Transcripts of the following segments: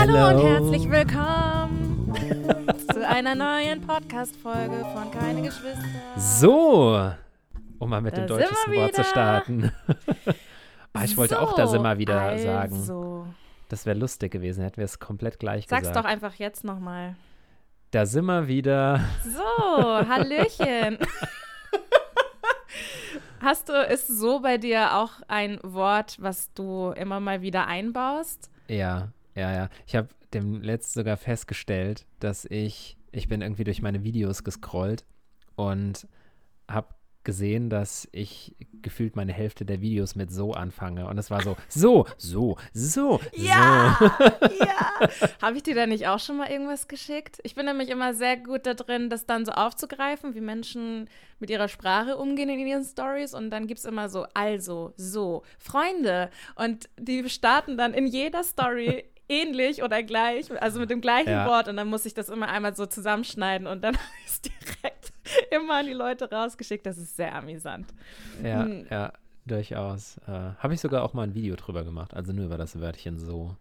Hallo und herzlich willkommen zu einer neuen Podcast-Folge von Keine Geschwister. So, um mal mit Da dem deutschesten Wort zu starten. ah, ich wollte auch da sind wir wieder also. sagen. Das wäre lustig gewesen, hätten wir es komplett gleich Sag's gesagt. doch einfach jetzt nochmal. Da sind wir wieder. So, Hallöchen. Hast du, ist so bei dir auch ein Wort, was du immer mal wieder einbaust? Ja, ja, ja. Ich habe dem letzt sogar festgestellt, dass ich, ich bin irgendwie durch meine Videos gescrollt und habe gesehen, dass ich gefühlt meine Hälfte der Videos mit so anfange. Und es war so, so, so, so, Ja, so. ja. Habe ich dir da nicht auch schon mal irgendwas geschickt? Ich bin nämlich immer sehr gut da drin, das dann so aufzugreifen, wie Menschen mit ihrer Sprache umgehen in ihren Stories. Und dann gibt es immer so, also, so, Freunde. Und die starten dann in jeder Story ähnlich oder gleich, also mit dem gleichen Ja. Wort. Und dann muss ich das immer einmal so zusammenschneiden und dann habe ich es direkt immer an die Leute rausgeschickt. Das ist sehr amüsant. Ja, Hm. ja, durchaus. Äh, habe ich sogar auch mal ein Video drüber gemacht, also nur über das Wörtchen so.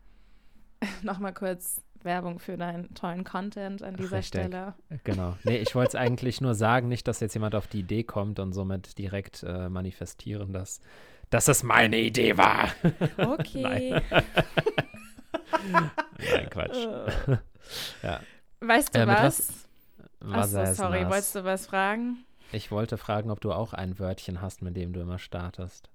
Nochmal kurz Werbung für deinen tollen Content an dieser Richtig. Stelle. Genau. Nee, ich wollte es eigentlich nur sagen, nicht, dass jetzt jemand auf die Idee kommt und somit direkt äh, manifestieren, dass, dass es meine Idee war. Okay. Nein, Quatsch. ja. Weißt du Äh, was? Was Achso, sorry, das? wolltest du was fragen? Ich wollte fragen, ob du auch ein Wörtchen hast, mit dem du immer startest.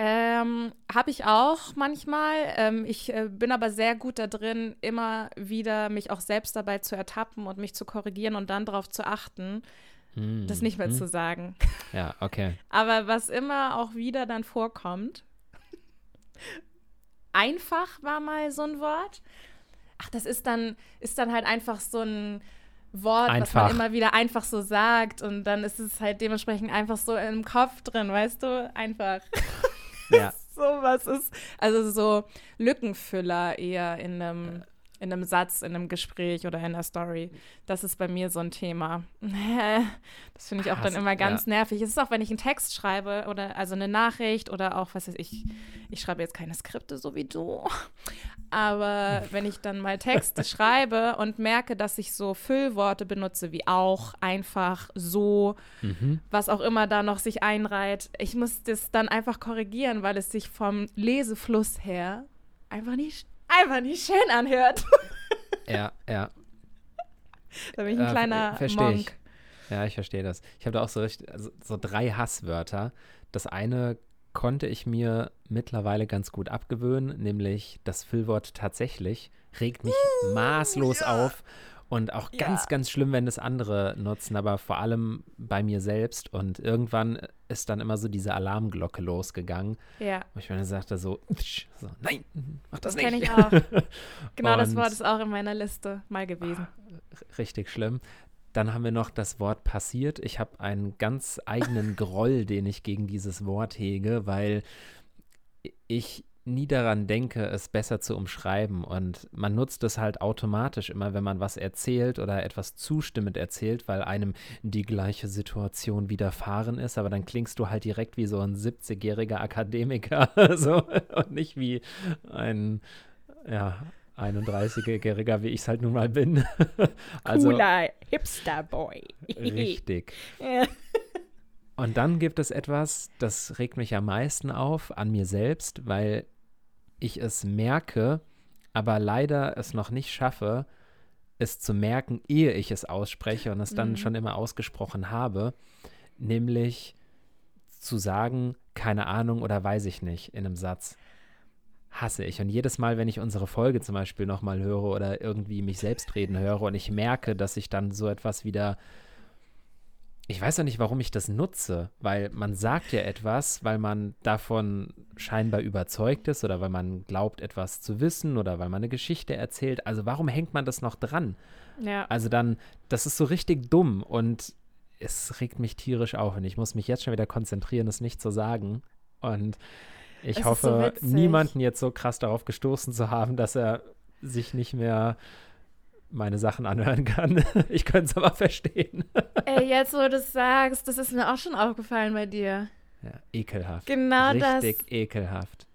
Ähm, habe ich auch manchmal. Ähm, ich äh, bin aber sehr gut da drin, immer wieder mich auch selbst dabei zu ertappen und mich zu korrigieren und dann darauf zu achten, Hm, das nicht mehr hm. zu sagen. Ja, okay. Aber was immer auch wieder dann vorkommt, einfach war mal so ein Wort. Ach, das ist dann, ist dann halt einfach so ein Wort, was Einfach. man immer wieder einfach so sagt und dann ist es halt dementsprechend einfach so im Kopf drin, weißt du? Einfach. Ja. so was ist, also so Lückenfüller eher in einem, in einem Satz, in einem Gespräch oder in einer Story. Das ist bei mir so ein Thema. Das finde ich auch Ah, dann immer ganz ja. nervig. Es ist auch, wenn ich einen Text schreibe oder also eine Nachricht oder auch, was weiß ich, ich schreibe jetzt keine Skripte so wie du. Aber wenn ich dann mal Texte schreibe und merke, dass ich so Füllworte benutze, wie auch, einfach, so, Mhm. was auch immer da noch sich einreiht. Ich muss das dann einfach korrigieren, weil es sich vom Lesefluss her einfach nicht, einfach nicht schön anhört. Ja, ja. da bin ich ein Äh, kleiner versteh Monk. ich. Ja, ich verstehe das. Ich habe da auch so richtig, also so drei Hasswörter. Das eine konnte ich mir mittlerweile ganz gut abgewöhnen, nämlich das Füllwort tatsächlich regt mich maßlos auf und auch ganz, Ja. ganz schlimm, wenn das andere nutzen, aber vor allem bei mir selbst. Und irgendwann ist dann immer so diese Alarmglocke losgegangen, Ja, wo ich mir dann sagte so, so nein, mach das, das nicht. kenne ich auch. Genau das Und- Wort ist auch in meiner Liste mal gewesen. richtig schlimm. Dann haben wir noch das Wort passiert. Ich habe einen ganz eigenen Groll, den ich gegen dieses Wort hege, weil ich nie daran denke, es besser zu umschreiben. Und man nutzt es halt automatisch immer, wenn man was erzählt oder etwas zustimmend erzählt, weil einem die gleiche Situation widerfahren ist. Aber dann klingst du halt direkt wie so ein 70-jähriger Akademiker so, und nicht wie ein, ja, 31-Jähriger, wie ich es halt nun mal bin. also Cooler Hipster-Boy. richtig. Und dann gibt es etwas, das regt mich am meisten auf an mir selbst, weil ich es merke, aber leider es noch nicht schaffe, es zu merken, ehe ich es ausspreche und es dann Mhm. schon immer ausgesprochen habe, nämlich zu sagen, keine Ahnung oder weiß ich nicht in einem Satz. Hasse ich. Und jedes Mal, wenn ich unsere Folge zum Beispiel nochmal höre oder irgendwie mich selbst reden höre und ich merke, dass ich dann so etwas wieder ich weiß ja nicht, warum ich das nutze, weil man sagt ja etwas, weil man davon scheinbar überzeugt ist oder weil man glaubt, etwas zu wissen oder weil man eine Geschichte erzählt. Also warum hängt man das noch dran? ja. Also dann, das ist so richtig dumm und es regt mich tierisch auf und ich muss mich jetzt schon wieder konzentrieren, es nicht zu sagen. Und ich Es hoffe, so niemanden jetzt so krass darauf gestoßen zu haben, dass er sich nicht mehr meine Sachen anhören kann. Ich könnte es aber verstehen. Ey, jetzt wo du es sagst, das ist mir auch schon aufgefallen bei dir. Ja, ekelhaft. Genau das. Richtig ekelhaft.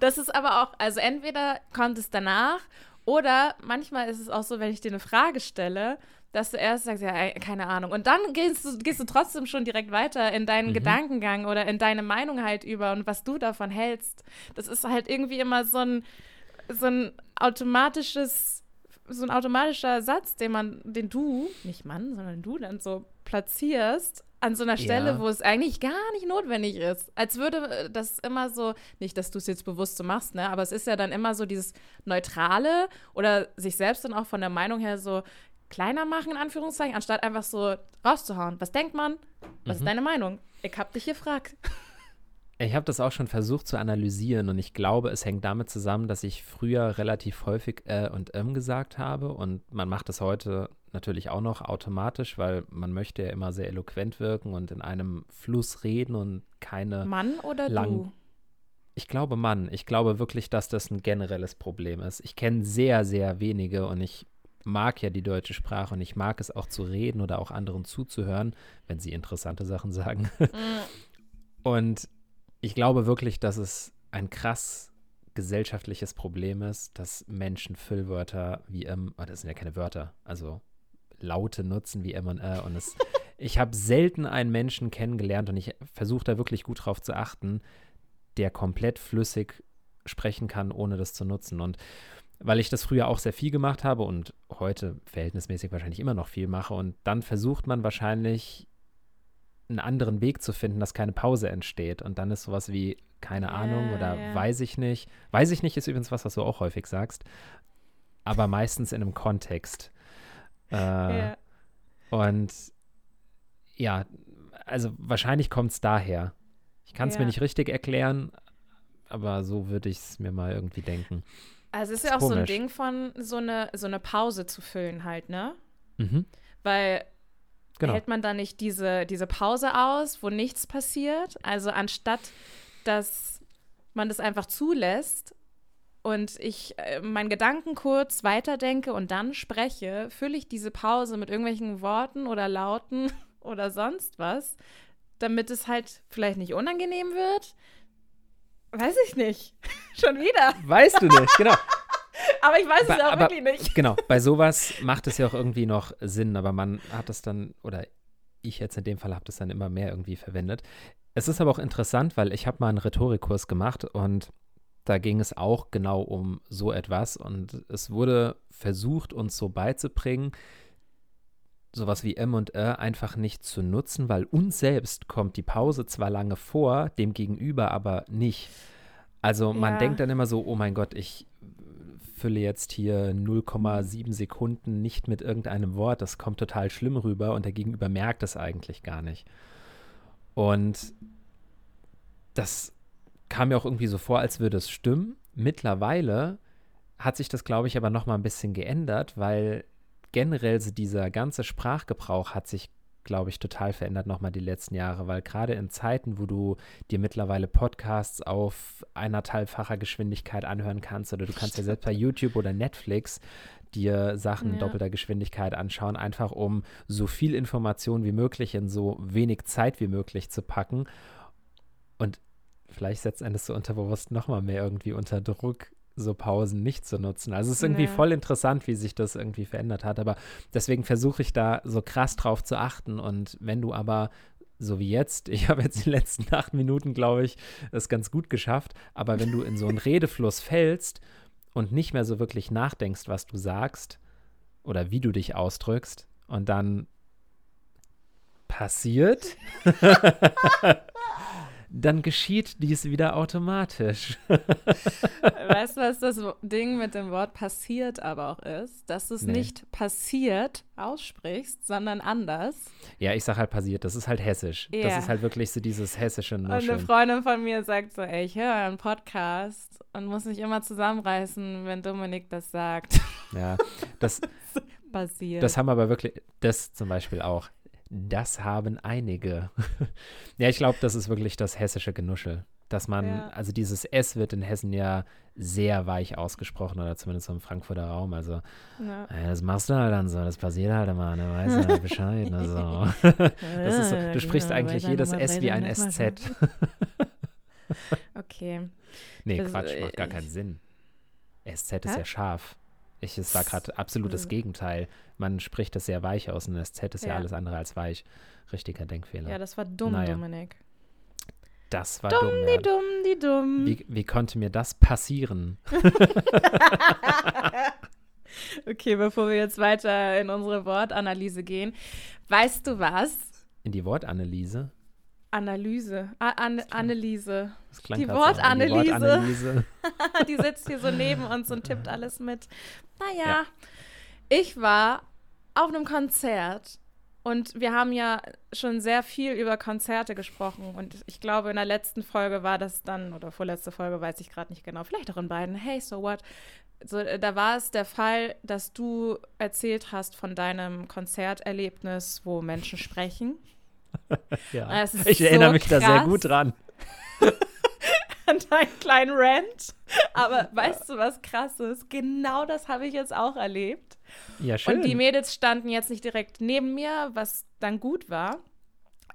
Das ist aber auch, also entweder kommt es danach oder manchmal ist es auch so, wenn ich dir eine Frage stelle, dass du erst sagst, ja, keine Ahnung. Und dann gehst du, gehst du trotzdem schon direkt weiter in deinen mhm. Gedankengang oder in deine Meinung halt über und was du davon hältst. Das ist halt irgendwie immer so ein, so ein automatisches, so ein automatischer Satz, den man, den du, nicht Mann, sondern du dann so platzierst an so einer Stelle, ja. wo es eigentlich gar nicht notwendig ist. Als würde äh, das immer so, nicht, dass du es jetzt bewusst so machst, ne, aber es ist ja dann immer so dieses Neutrale oder sich selbst dann auch von der Meinung her so, kleiner machen, in Anführungszeichen, anstatt einfach so rauszuhauen. Was denkt man? Was mhm. ist deine Meinung? Ich hab dich gefragt. Ich habe das auch schon versucht zu analysieren und ich glaube, es hängt damit zusammen, dass ich früher relativ häufig äh und ähm gesagt habe und man macht es heute natürlich auch noch automatisch, weil man möchte ja immer sehr eloquent wirken und in einem Fluss reden und keine Mann oder lang du? Ich glaube Mann. Ich glaube wirklich, dass das ein generelles Problem ist. Ich kenne sehr, sehr wenige und ich mag ja die deutsche Sprache und ich mag es auch zu reden oder auch anderen zuzuhören, wenn sie interessante Sachen sagen. Mhm. und ich glaube wirklich, dass es ein krass gesellschaftliches Problem ist, dass Menschen Füllwörter wie M, oh, das sind ja keine Wörter, also Laute nutzen wie M und R. Und es, ich habe selten einen Menschen kennengelernt und ich versuche da wirklich gut drauf zu achten, der komplett flüssig sprechen kann, ohne das zu nutzen. Und weil ich das früher auch sehr viel gemacht habe und heute verhältnismäßig wahrscheinlich immer noch viel mache. Und dann versucht man wahrscheinlich einen anderen Weg zu finden, dass keine Pause entsteht. Und dann ist sowas wie, keine Ahnung oder yeah. weiß ich nicht. Weiß ich nicht ist übrigens was, was du auch häufig sagst. Aber meistens in einem Kontext. Äh, yeah. Und ja, also wahrscheinlich kommt es daher. Ich kann es mir nicht richtig erklären, aber so würde ich es mir mal irgendwie denken. Also es ist ja auch komisch. so ein Ding von so eine, so eine Pause zu füllen halt, ne? Mhm. Weil genau. hält man da nicht diese, diese Pause aus, wo nichts passiert? Also anstatt, dass man das einfach zulässt und ich äh, meinen Gedanken kurz weiterdenke und dann spreche, fülle ich diese Pause mit irgendwelchen Worten oder Lauten oder sonst was, damit es halt vielleicht nicht unangenehm wird, Weiß ich nicht. Schon wieder. Weißt du nicht, genau. aber ich weiß es ja auch aber, wirklich nicht. Genau, bei sowas macht es ja auch irgendwie noch Sinn, aber man hat es dann, oder ich jetzt in dem Fall habe das dann immer mehr irgendwie verwendet. Es ist aber auch interessant, weil ich habe mal einen Rhetorikkurs gemacht und da ging es auch genau um so etwas und es wurde versucht, uns so beizubringen, sowas wie M und R einfach nicht zu nutzen, weil uns selbst kommt die Pause zwar lange vor, dem Gegenüber aber nicht. Also man ja. denkt dann immer so, oh mein Gott, ich fülle jetzt hier 0,7 Sekunden nicht mit irgendeinem Wort, das kommt total schlimm rüber und der Gegenüber merkt es eigentlich gar nicht. Und das kam mir auch irgendwie so vor, als würde es stimmen. Mittlerweile hat sich das, glaube ich, aber noch mal ein bisschen geändert, weil generell dieser ganze Sprachgebrauch hat sich, glaube ich, total verändert nochmal die letzten Jahre, weil gerade in Zeiten, wo du dir mittlerweile Podcasts auf eineinhalbfacher Geschwindigkeit anhören kannst oder du kannst ja selbst bei YouTube oder Netflix dir Sachen ja. in doppelter Geschwindigkeit anschauen, einfach um so viel Information wie möglich in so wenig Zeit wie möglich zu packen. Und vielleicht setzt eines so unterbewusst nochmal mehr irgendwie unter Druck, so Pausen nicht zu nutzen. Also es ist irgendwie ja. voll interessant, wie sich das irgendwie verändert hat. Aber deswegen versuche ich da so krass drauf zu achten. Und wenn du aber so wie jetzt, ich habe jetzt die letzten acht Minuten, glaube ich, das ganz gut geschafft. Aber wenn du in so einen Redefluss fällst und nicht mehr so wirklich nachdenkst, was du sagst oder wie du dich ausdrückst und dann passiert dann geschieht dies wieder automatisch. weißt du, was das Ding mit dem Wort passiert aber auch ist? Dass du es nee. nicht passiert aussprichst, sondern anders. Ja, ich sag halt passiert. Das ist halt hessisch. Ja. Das ist halt wirklich so dieses hessische Nuscheln. Und eine Freundin von mir sagt so, ey, ich höre einen Podcast und muss mich immer zusammenreißen, wenn Dominik das sagt. Ja, das passiert. Das haben aber wirklich, das zum Beispiel auch. Das haben einige. ja, ich glaube, das ist wirklich das hessische Genuschel. Dass man, ja. also dieses S wird in Hessen ja sehr weich ausgesprochen oder zumindest im Frankfurter Raum. Also, ja. ey, das machst du halt dann so, das passiert halt immer, ne, weißt du halt Bescheid. Also. das ist so, du sprichst eigentlich jedes S wie ein SZ. okay. Nee, Das, Quatsch, äh, macht gar ich- keinen Sinn. SZ ist ja scharf. Ich, es war gerade absolut das Gegenteil. Man spricht das sehr weich aus und das Z ist ja, Ja. alles andere als weich. Richtiger Denkfehler. Ja, das war dumm, Naja. Dominik. das war dumm. Die Ja. dumm, die dumm. Wie, wie konnte mir das passieren? Okay, bevor wir jetzt weiter in unsere Wortanalyse gehen, weißt du was? In die Wortanalyse? Analyse. A An Anneliese. Das klang Die Wortanalyse. Die Wortanalyse. Die sitzt hier so neben uns und tippt alles mit. Naja, Ja. Ich war auf einem Konzert und wir haben ja schon sehr viel über Konzerte gesprochen und ich glaube, in der letzten Folge war das dann, oder vorletzte Folge, weiß ich gerade nicht genau, vielleicht auch in beiden, hey, so what? So, äh, da war es der Fall, dass du erzählt hast von deinem Konzerterlebnis, wo Menschen sprechen. Ja. Ich so erinnere mich da sehr krass. gut dran. an deinen kleinen Rant. Aber weißt du, was krass ist? Genau das habe ich jetzt auch erlebt. Ja, schön. Und die Mädels standen jetzt nicht direkt neben mir, was dann gut war.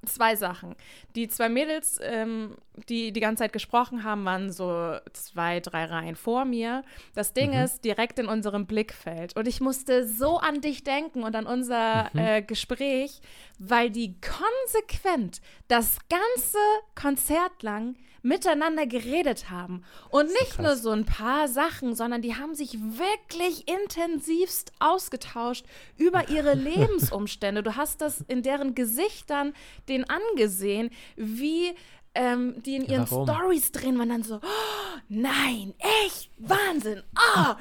Zwei Sachen. Die zwei Mädels, ähm, die die ganze Zeit gesprochen haben, waren so zwei, drei Reihen vor mir. Das Ding Mhm. ist direkt in unserem Blickfeld. Und ich musste so an dich denken und an unser Mhm. äh, Gespräch, weil die konsequent das ganze Konzert lang miteinander geredet haben. Und so nicht nur krass. so ein paar Sachen, sondern die haben sich wirklich intensivst ausgetauscht über ihre Lebensumstände. Du hast das in deren Gesichtern den angesehen, wie ähm, die in ihren warum? Stories drehen, man dann so, oh, nein, echt, Wahnsinn, ah.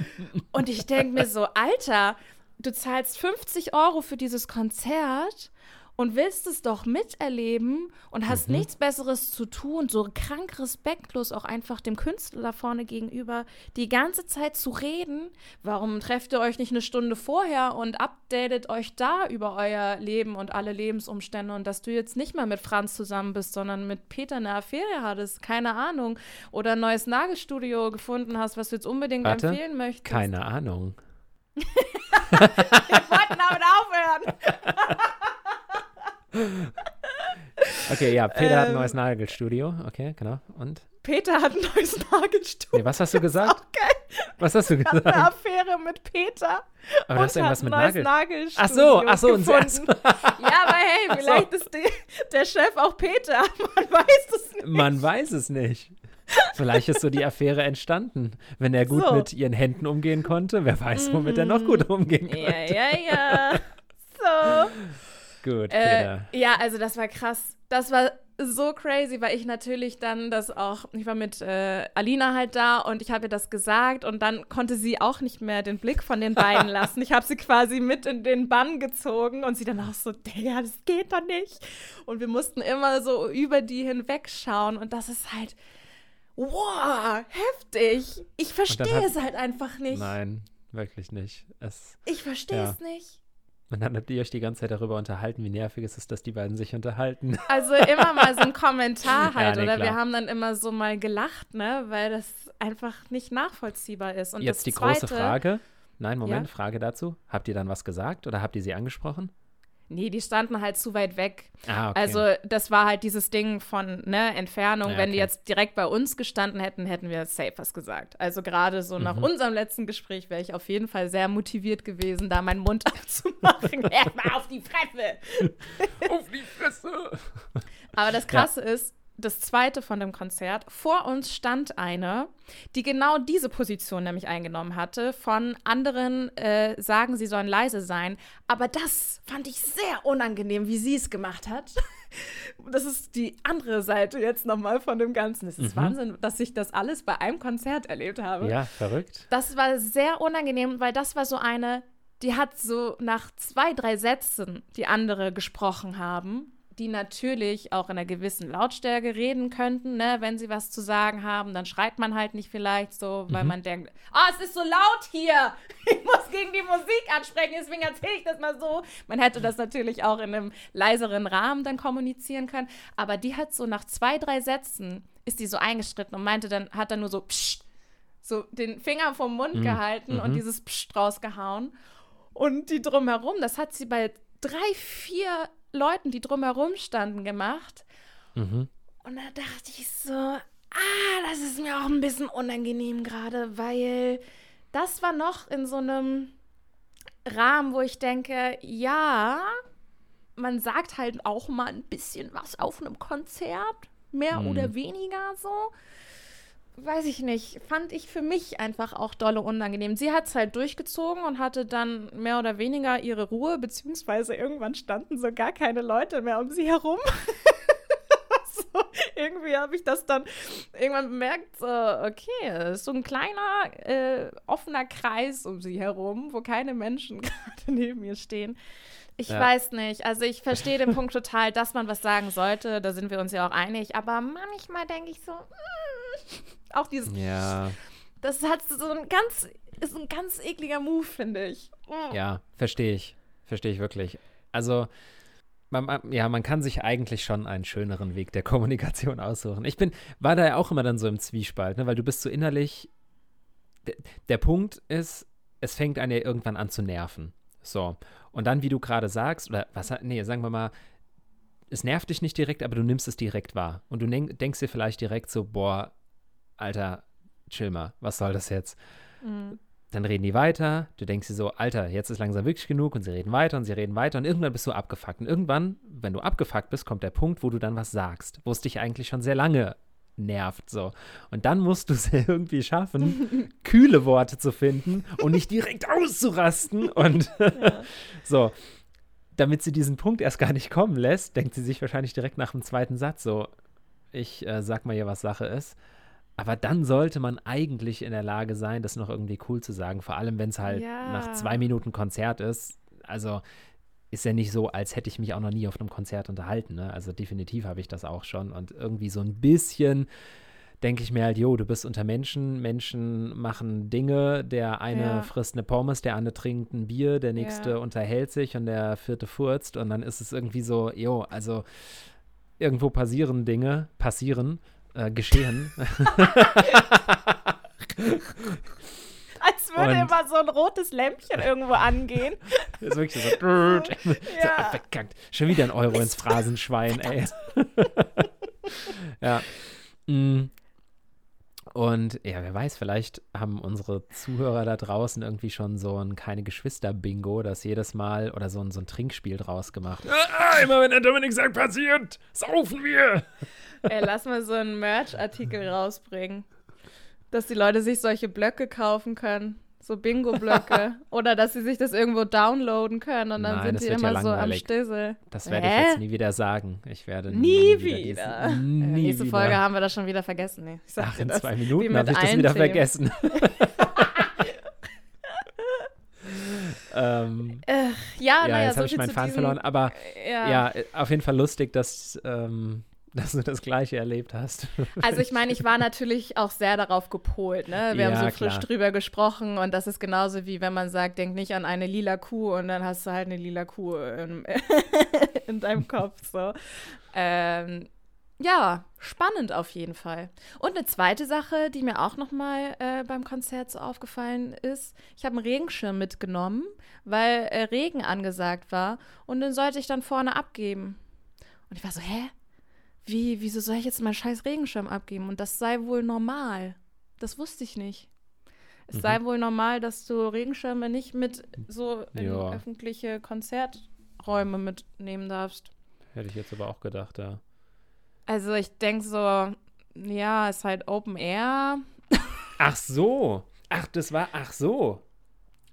Und ich denke mir so, Alter, du zahlst 50 Euro für dieses Konzert und willst es doch miterleben und hast Mhm. nichts Besseres zu tun, so krank respektlos auch einfach dem Künstler da vorne gegenüber die ganze Zeit zu reden. Warum trefft ihr euch nicht eine Stunde vorher und updatet euch da über euer Leben und alle Lebensumstände und dass du jetzt nicht mal mit Franz zusammen bist, sondern mit Peter eine Affäre hattest, keine Ahnung, oder ein neues Nagelstudio gefunden hast, was du jetzt unbedingt Warte, empfehlen möchtest. Keine Ahnung. Wir wollten damit aufhören. Okay, ja, Peter hat ein Ähm. neues Nagelstudio. Okay, genau. Und? Peter hat ein neues Nagelstudio. Nee, was hast du gesagt? Auch geil. Was hast du Eine gesagt? Affäre mit Peter. Aber und das ist irgendwas mit Nagel. Nagelstudio Ach so, ach so, gefunden. Satz. Ja, aber hey, Ach so. vielleicht ist die, der Chef auch Peter. Man weiß es nicht. Man weiß es nicht. Vielleicht ist so die Affäre entstanden. Wenn er gut So. mit ihren Händen umgehen konnte, wer weiß, womit er noch gut umgehen konnte. Ja, ja, ja. So. Gut, Äh, ja, also das war krass. Das war so crazy, weil ich natürlich dann das auch, ich war mit äh, Alina halt da und ich habe ihr das gesagt und dann konnte sie auch nicht mehr den Blick von den beiden lassen. Ich habe sie quasi mit in den Bann gezogen und sie dann auch so, Digga, das geht doch nicht. Und wir mussten immer so über die hinwegschauen und das ist halt, wow, heftig. Ich verstehe es halt einfach nicht. Nein, wirklich nicht. Es, Ich verstehe Ja. es nicht. Und dann habt ihr euch die ganze Zeit darüber unterhalten, wie nervig es ist, dass die beiden sich unterhalten. Also immer mal so ein Kommentar halt, Ja, nee, oder klar. wir haben dann immer so mal gelacht, ne, weil das einfach nicht nachvollziehbar ist. Und Jetzt die Zweite, große Frage. Nein, Moment, Ja? Frage dazu. Habt ihr dann was gesagt oder habt ihr sie angesprochen? Nee, die standen halt zu weit weg. Ah, okay. Also das war halt dieses Ding von ne, Entfernung. Ja, Wenn die okay. jetzt direkt bei uns gestanden hätten, hätten wir safe was gesagt. Also gerade so nach Mhm. unserem letzten Gespräch wäre ich auf jeden Fall sehr motiviert gewesen, da meinen Mund aufzumachen. Erstmal auf die Fresse. Auf die Fresse! Aber das Krasse ist, das zweite von dem Konzert, vor uns stand eine, die genau diese Position nämlich eingenommen hatte, von anderen äh, sagen, sie sollen leise sein. Aber das fand ich sehr unangenehm, wie sie es gemacht hat. Das ist die andere Seite jetzt nochmal von dem Ganzen. Es ist Mhm. Wahnsinn, dass ich das alles bei einem Konzert erlebt habe. Ja, verrückt. Das war sehr unangenehm, weil das war so eine, die hat so nach zwei, drei Sätzen, die andere gesprochen haben, die natürlich auch in einer gewissen Lautstärke reden könnten, ne? wenn sie was zu sagen haben, dann schreit man halt nicht vielleicht so, weil Mhm. man denkt, ah, es ist so laut hier, ich muss gegen die Musik ansprechen, deswegen erzähle ich das mal so. Man hätte das natürlich auch in einem leiseren Rahmen dann kommunizieren können, aber die hat so nach zwei, drei Sätzen, ist die so eingestritten und meinte dann, hat dann nur so, psst, so den Finger vom Mund Mhm. gehalten und Mhm. dieses Psst rausgehauen. Und die drumherum, das hat sie bei drei, vier Leuten, die drumherum standen, gemacht. Mhm. Und da dachte ich so, ah, das ist mir auch ein bisschen unangenehm gerade, weil das war noch in so einem Rahmen, wo ich denke, ja, man sagt halt auch mal ein bisschen was auf einem Konzert, mehr Mhm. oder weniger so. Weiß ich nicht, fand ich für mich einfach auch dolle unangenehm. Sie hat es halt durchgezogen und hatte dann mehr oder weniger ihre Ruhe, beziehungsweise irgendwann standen so gar keine Leute mehr um sie herum. so, irgendwie habe ich das dann irgendwann bemerkt, so, okay, es ist so ein kleiner, äh, offener Kreis um sie herum, wo keine Menschen gerade neben ihr stehen. Ich Ja. weiß nicht. Also ich verstehe den Punkt total, dass man was sagen sollte. Da sind wir uns ja auch einig. Aber manchmal denke ich so, mm, auch dieses, Ja, das hat so ein ganz, ist ein ganz ekliger Move, finde ich. Mm. ja, verstehe ich. Verstehe ich wirklich. Also, man, ja, man kann sich eigentlich schon einen schöneren Weg der Kommunikation aussuchen. Ich bin, war da ja auch immer dann so im Zwiespalt, ne, weil du bist so innerlich. Der, der Punkt ist, es fängt einen ja irgendwann an zu nerven. So. Und dann, wie du gerade sagst, oder was, nee, sagen wir mal, es nervt dich nicht direkt, aber du nimmst es direkt wahr. Und du denk, denkst dir vielleicht direkt so, boah, Alter, chill mal, was soll das jetzt? Mm. Dann reden die weiter, du denkst dir so, Alter, jetzt ist langsam wirklich genug und sie reden weiter und sie reden weiter und irgendwann bist du abgefuckt. Und irgendwann, wenn du abgefuckt bist, kommt der Punkt, wo du dann was sagst, wo es dich eigentlich schon sehr lange nervt, so. Und dann musst du es irgendwie schaffen, kühle Worte zu finden und nicht direkt auszurasten und so. Damit sie diesen Punkt erst gar nicht kommen lässt, denkt sie sich wahrscheinlich direkt nach dem zweiten Satz so, ich äh, sag mal hier, was Sache ist. Aber dann sollte man eigentlich in der Lage sein, das noch irgendwie cool zu sagen. Vor allem, wenn es halt Ja. nach zwei Minuten Konzert ist. Also ist ja nicht so, als hätte ich mich auch noch nie auf einem Konzert unterhalten. Ne? Also definitiv habe ich das auch schon. Und irgendwie so ein bisschen denke ich mir halt, jo, du bist unter Menschen, Menschen machen Dinge, der eine Ja. frisst eine Pommes, der andere trinkt ein Bier, der nächste Ja. unterhält sich und der vierte furzt und dann ist es irgendwie so, jo, also irgendwo passieren Dinge, passieren, äh, geschehen. Als würde Und- immer so ein rotes Lämpchen irgendwo angehen. ist wirklich so, so Ja. verkackt. Schon wieder ein Euro ins Phrasenschwein, ey. ja. Mm. Und ja, wer weiß, vielleicht haben unsere Zuhörer da draußen irgendwie schon so ein keine Geschwister-Bingo, das jedes Mal oder so ein, so ein Trinkspiel draus gemacht. Ah, immer wenn der Dominik sagt, passiert, saufen wir. Ey, lass mal so einen Merch-Artikel rausbringen. Dass die Leute sich solche Blöcke kaufen können. So Bingo-Blöcke. Oder dass sie sich das irgendwo downloaden können und dann Nein, sind die wird ja immer so am. Stissel. Das werde ich Hä? jetzt nie wieder sagen. Ich werde Nie nie, wieder. Diesen, Äh, nie nächste wieder. Folge haben wir das schon wieder vergessen. Nee, ich Ach, in das. zwei Minuten habe ich das wieder Themen. vergessen. ähm, Ja, ja, naja, jetzt so habe ich meinen Faden verloren. Aber Ja. ja, äh, auf jeden Fall lustig, dass, ähm, dass du das Gleiche erlebt hast. Also ich meine, ich war natürlich auch sehr darauf gepolt. Ne? Wir Ja, haben so frisch klar. drüber gesprochen und das ist genauso wie wenn man sagt, denk nicht an eine lila Kuh und dann hast du halt eine lila Kuh in, in deinem Kopf. So. Ähm, ja, spannend auf jeden Fall. Und eine zweite Sache, die mir auch noch mal äh, beim Konzert so aufgefallen ist, ich habe einen Regenschirm mitgenommen, weil äh, Regen angesagt war und den sollte ich dann vorne abgeben. Und ich war so, hä? Wie, wieso soll ich jetzt meinen scheiß Regenschirm abgeben? Und das sei wohl normal. Das wusste ich nicht. Es Mhm. sei wohl normal, dass du Regenschirme nicht mit so in Ja. öffentliche Konzerträume mitnehmen darfst. Hätte ich jetzt aber auch gedacht, ja. Also ich denke so, ja, ist halt Open Air. Ach so. Ach, das war, ach so.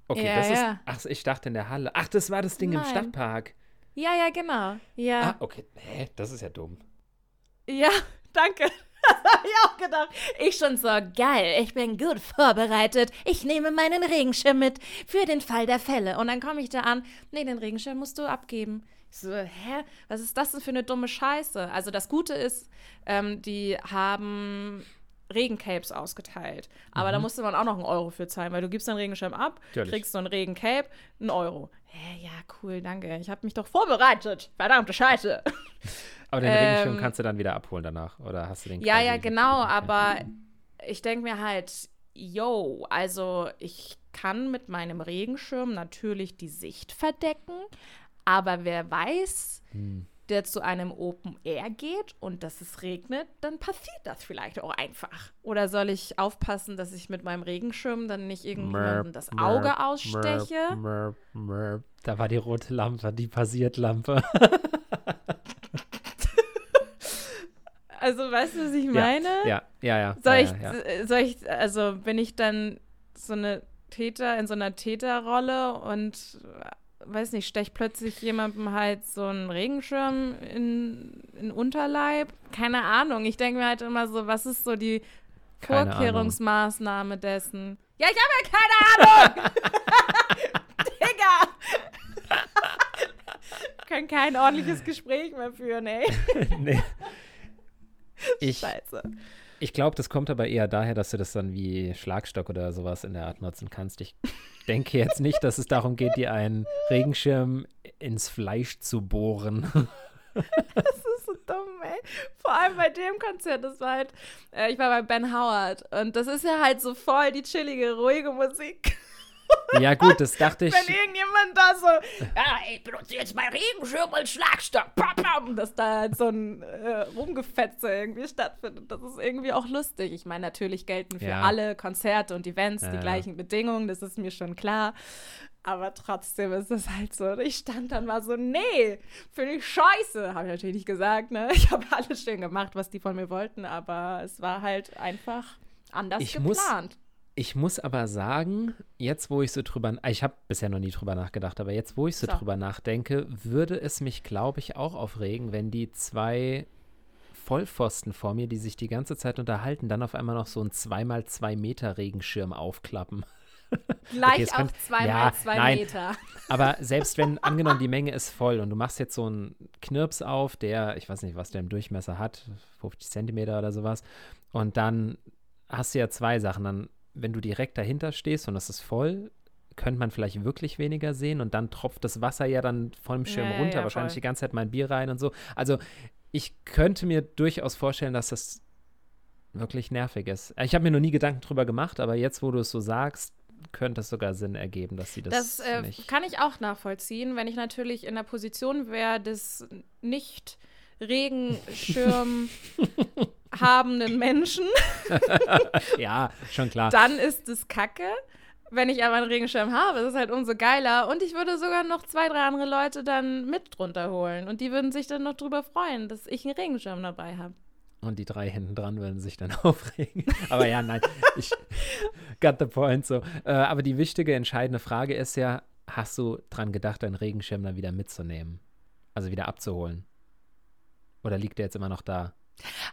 Okay, Ja, das ist, ja. ach, ich dachte in der Halle. Ach, das war das Ding im Nein. Stadtpark. Ja, ja, genau. Ja, Ah, okay. Hä, das ist ja dumm. Ja, danke. Das habe ich auch gedacht. Ich schon so, geil, ich bin gut vorbereitet. Ich nehme meinen Regenschirm mit für den Fall der Fälle. Und dann komme ich da an, nee, den Regenschirm musst du abgeben. Ich so, hä, was ist das denn für eine dumme Scheiße? Also das Gute ist, ähm, die haben Regencapes ausgeteilt. Aber da musste man auch noch einen Euro für zahlen, weil du gibst deinen Regenschirm ab, Natürlich. kriegst so einen Regencape, einen Euro. Hä, ja, cool, danke. Ich habe mich doch vorbereitet. Verdammte Scheiße. Aber den Regenschirm Ähm, kannst du dann wieder abholen danach. Oder hast du den Ja, ja, genau, aber ich denke mir halt, yo, also ich kann mit meinem Regenschirm natürlich die Sicht verdecken, aber wer weiß, Hm. Der zu einem Open Air geht und dass es regnet, dann passiert das vielleicht auch einfach. Oder soll ich aufpassen, dass ich mit meinem Regenschirm dann nicht irgendjemandem das Auge aussteche? Merp, merp. Da war die rote Lampe, die passiert Lampe. also weißt du, was ich meine? Ja, ja, ja. Soll, ja, ich, ja, ja. soll ich, also bin ich dann so eine Täter in so einer Täterrolle und weiß nicht, stech plötzlich jemandem halt so einen Regenschirm in, in Unterleib? Keine Ahnung. Ich denke mir halt immer so, was ist so die Vorkehrungsmaßnahme dessen? Ja, ich habe ja keine Ahnung! Digga! Können kein ordentliches Gespräch mehr führen, ey. nee. Ich, Scheiße. Ich glaube, das kommt aber eher daher, dass du das dann wie Schlagstock oder sowas in der Art nutzen kannst. Ich denke jetzt nicht, dass es darum geht, dir einen Regenschirm ins Fleisch zu bohren. Das ist so dumm, ey. Vor allem bei dem Konzert, das war halt, äh, ich war bei Ben Howard und das ist ja halt so voll die chillige, ruhige Musik. Ja, gut, das dachte ich. Wenn irgendjemand da so, ja, ich benutze jetzt meinen Regenschirm als Schlagstock, pam, pam, dass da halt so ein äh, Rumgefetze irgendwie stattfindet. Das ist irgendwie auch lustig. Ich meine, natürlich gelten für Ja. alle Konzerte und Events Ja, die gleichen Bedingungen, das ist mir schon klar. Aber trotzdem ist es halt so. Ich stand dann mal so, nee, finde ich scheiße. Habe ich natürlich nicht gesagt, ne? Ich habe alles schön gemacht, was die von mir wollten, aber es war halt einfach anders Ich muss- geplant. Ich muss aber sagen, jetzt wo ich so drüber, ich habe bisher noch nie drüber nachgedacht, aber jetzt wo ich so, So. drüber nachdenke, würde es mich, glaube ich, auch aufregen, wenn die zwei Vollpfosten vor mir, die sich die ganze Zeit unterhalten, dann auf einmal noch so einen 2x2 Meter Regenschirm aufklappen. Gleich es auf könnte- zwei ja, mal zwei nein. Meter. Aber selbst wenn, angenommen, die Menge ist voll und du machst jetzt so einen Knirps auf, der, ich weiß nicht, was der im Durchmesser hat, 50 Zentimeter oder sowas, und dann hast du ja zwei Sachen. Dann, wenn du direkt dahinter stehst und es ist voll, könnte man vielleicht wirklich weniger sehen und dann tropft das Wasser ja dann vom Schirm Ja, runter, ja, wahrscheinlich voll. die ganze Zeit mein Bier rein und so. Also ich könnte mir durchaus vorstellen, dass das wirklich nervig ist. Ich habe mir noch nie Gedanken drüber gemacht, aber jetzt, wo du es so sagst, könnte es sogar Sinn ergeben, dass sie das, Das äh, kann ich auch nachvollziehen, wenn ich natürlich in der Position wäre des nicht Regenschirm habenden Menschen, Ja, schon klar. dann ist es kacke. Wenn ich aber einen Regenschirm habe, ist es halt umso geiler. Und ich würde sogar noch zwei, drei andere Leute dann mit drunter holen. Und die würden sich dann noch drüber freuen, dass ich einen Regenschirm dabei habe. Und die drei hinten dran würden sich dann aufregen. Aber ja, nein, ich got the point so. Äh, aber die wichtige, entscheidende Frage ist ja, hast du dran gedacht, deinen Regenschirm dann wieder mitzunehmen? Also wieder abzuholen? Oder liegt der jetzt immer noch da?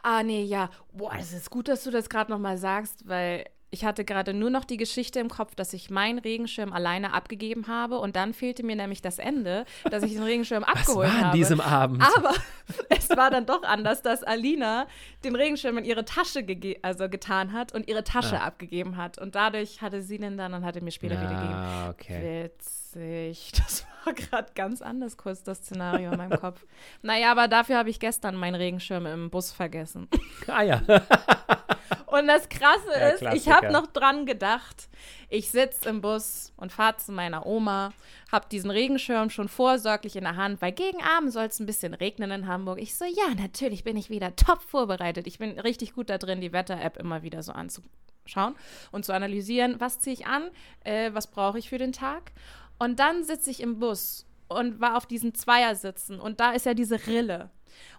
Ah, nee, ja. Boah, es ist gut, dass du das gerade nochmal sagst, weil ich hatte gerade nur noch die Geschichte im Kopf, dass ich meinen Regenschirm alleine abgegeben habe und dann fehlte mir nämlich das Ende, dass ich den Regenschirm Was abgeholt war an habe. diesem Abend? Aber es war dann doch anders, dass Alina den Regenschirm in ihre Tasche also getan hat und ihre Tasche Ah. abgegeben hat. Und dadurch hatte sie den dann und hatte mir später wieder gegeben. Ah, okay. Witzig. Das war gerade ganz anders kurz, das Szenario in meinem Kopf. Naja, aber dafür habe ich gestern meinen Regenschirm im Bus vergessen. Ah ja. Und das Krasse Ja, ist, ich habe noch dran gedacht, ich sitze im Bus und fahre zu meiner Oma, habe diesen Regenschirm schon vorsorglich in der Hand, weil gegen Abend soll es ein bisschen regnen in Hamburg. Ich so, ja, natürlich bin ich wieder top vorbereitet. Ich bin richtig gut da drin, die Wetter-App immer wieder so anzuschauen und zu analysieren, was ziehe ich an, äh, was brauche ich für den Tag. Und dann sitze ich im Bus und war auf diesen Zweiersitzen und da ist ja diese Rille.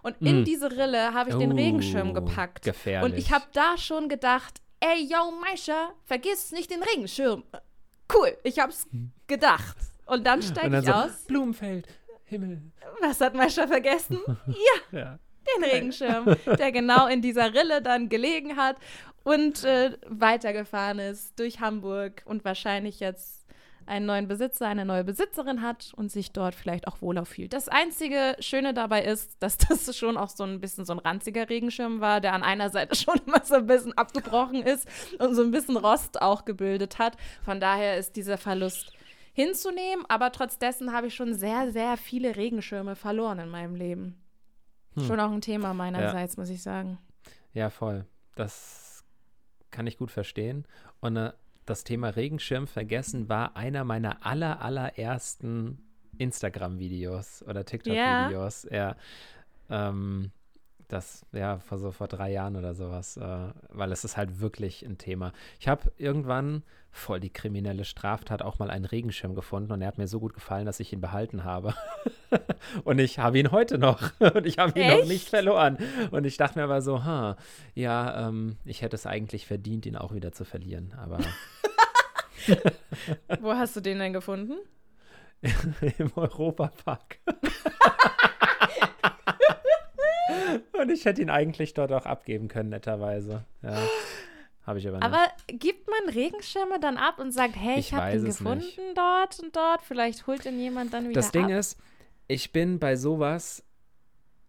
Und in Mm. diese Rille habe ich den Oh, Regenschirm gepackt. gefährlich. Und ich habe da schon gedacht, ey, yo, Maisha, vergiss nicht den Regenschirm. Cool, ich hab's gedacht. Und dann steige ich so, aus. Blumenfeld, Himmel. Was hat Maisha vergessen? Ja. Den Regenschirm, der genau in dieser Rille dann gelegen hat und äh, weitergefahren ist durch Hamburg und wahrscheinlich jetzt einen neuen Besitzer, eine neue Besitzerin hat und sich dort vielleicht auch wohler fühlt. Das einzige Schöne dabei ist, dass das schon auch so ein bisschen so ein ranziger Regenschirm war, der an einer Seite schon immer so ein bisschen abgebrochen ist und so ein bisschen Rost auch gebildet hat. Von daher ist dieser Verlust hinzunehmen, aber trotz dessen habe ich schon sehr, sehr viele Regenschirme verloren in meinem Leben. Hm. Schon auch ein Thema meinerseits, muss ich sagen. Ja, voll. Das kann ich gut verstehen. Und äh, das Thema Regenschirm vergessen war einer meiner aller, allerersten Instagram-Videos oder TikTok-Videos. Ja. ja. Ähm, das, ja, vor so vor drei Jahren oder sowas, äh, weil es ist halt wirklich ein Thema. Ich habe irgendwann voll die kriminelle Straftat auch mal einen Regenschirm gefunden und er hat mir so gut gefallen, dass ich ihn behalten habe. und ich habe ihn heute noch und ich habe ihn Echt? noch nicht verloren. Und ich dachte mir aber so, ha, ja, ähm, ich hätte es eigentlich verdient, ihn auch wieder zu verlieren, aber. Wo hast du den denn gefunden? Im Europapark. Und ich hätte ihn eigentlich dort auch abgeben können, netterweise. Ja. Habe ich aber nicht. Aber gibt man Regenschirme dann ab und sagt, hey, ich, ich habe ihn gefunden nicht. dort und dort? Vielleicht holt ihn jemand dann wieder Das Ding ab. ist, ich bin bei sowas,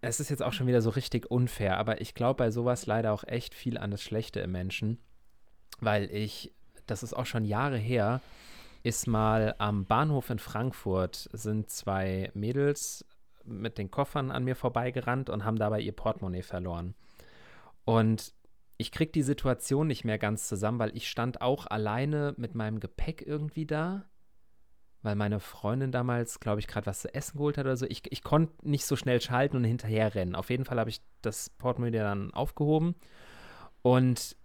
es ist jetzt auch schon wieder so richtig unfair, aber ich glaube bei sowas leider auch echt viel an das Schlechte im Menschen, weil ich, das ist auch schon Jahre her, ist mal am Bahnhof in Frankfurt sind zwei Mädels mit den Koffern an mir vorbeigerannt und haben dabei ihr Portemonnaie verloren. Und ich krieg die Situation nicht mehr ganz zusammen, weil ich stand auch alleine mit meinem Gepäck irgendwie da, weil meine Freundin damals, glaube ich, gerade was zu essen geholt hat oder so. Ich, ich konnte nicht so schnell schalten und hinterher rennen. Auf jeden Fall habe ich das Portemonnaie dann aufgehoben und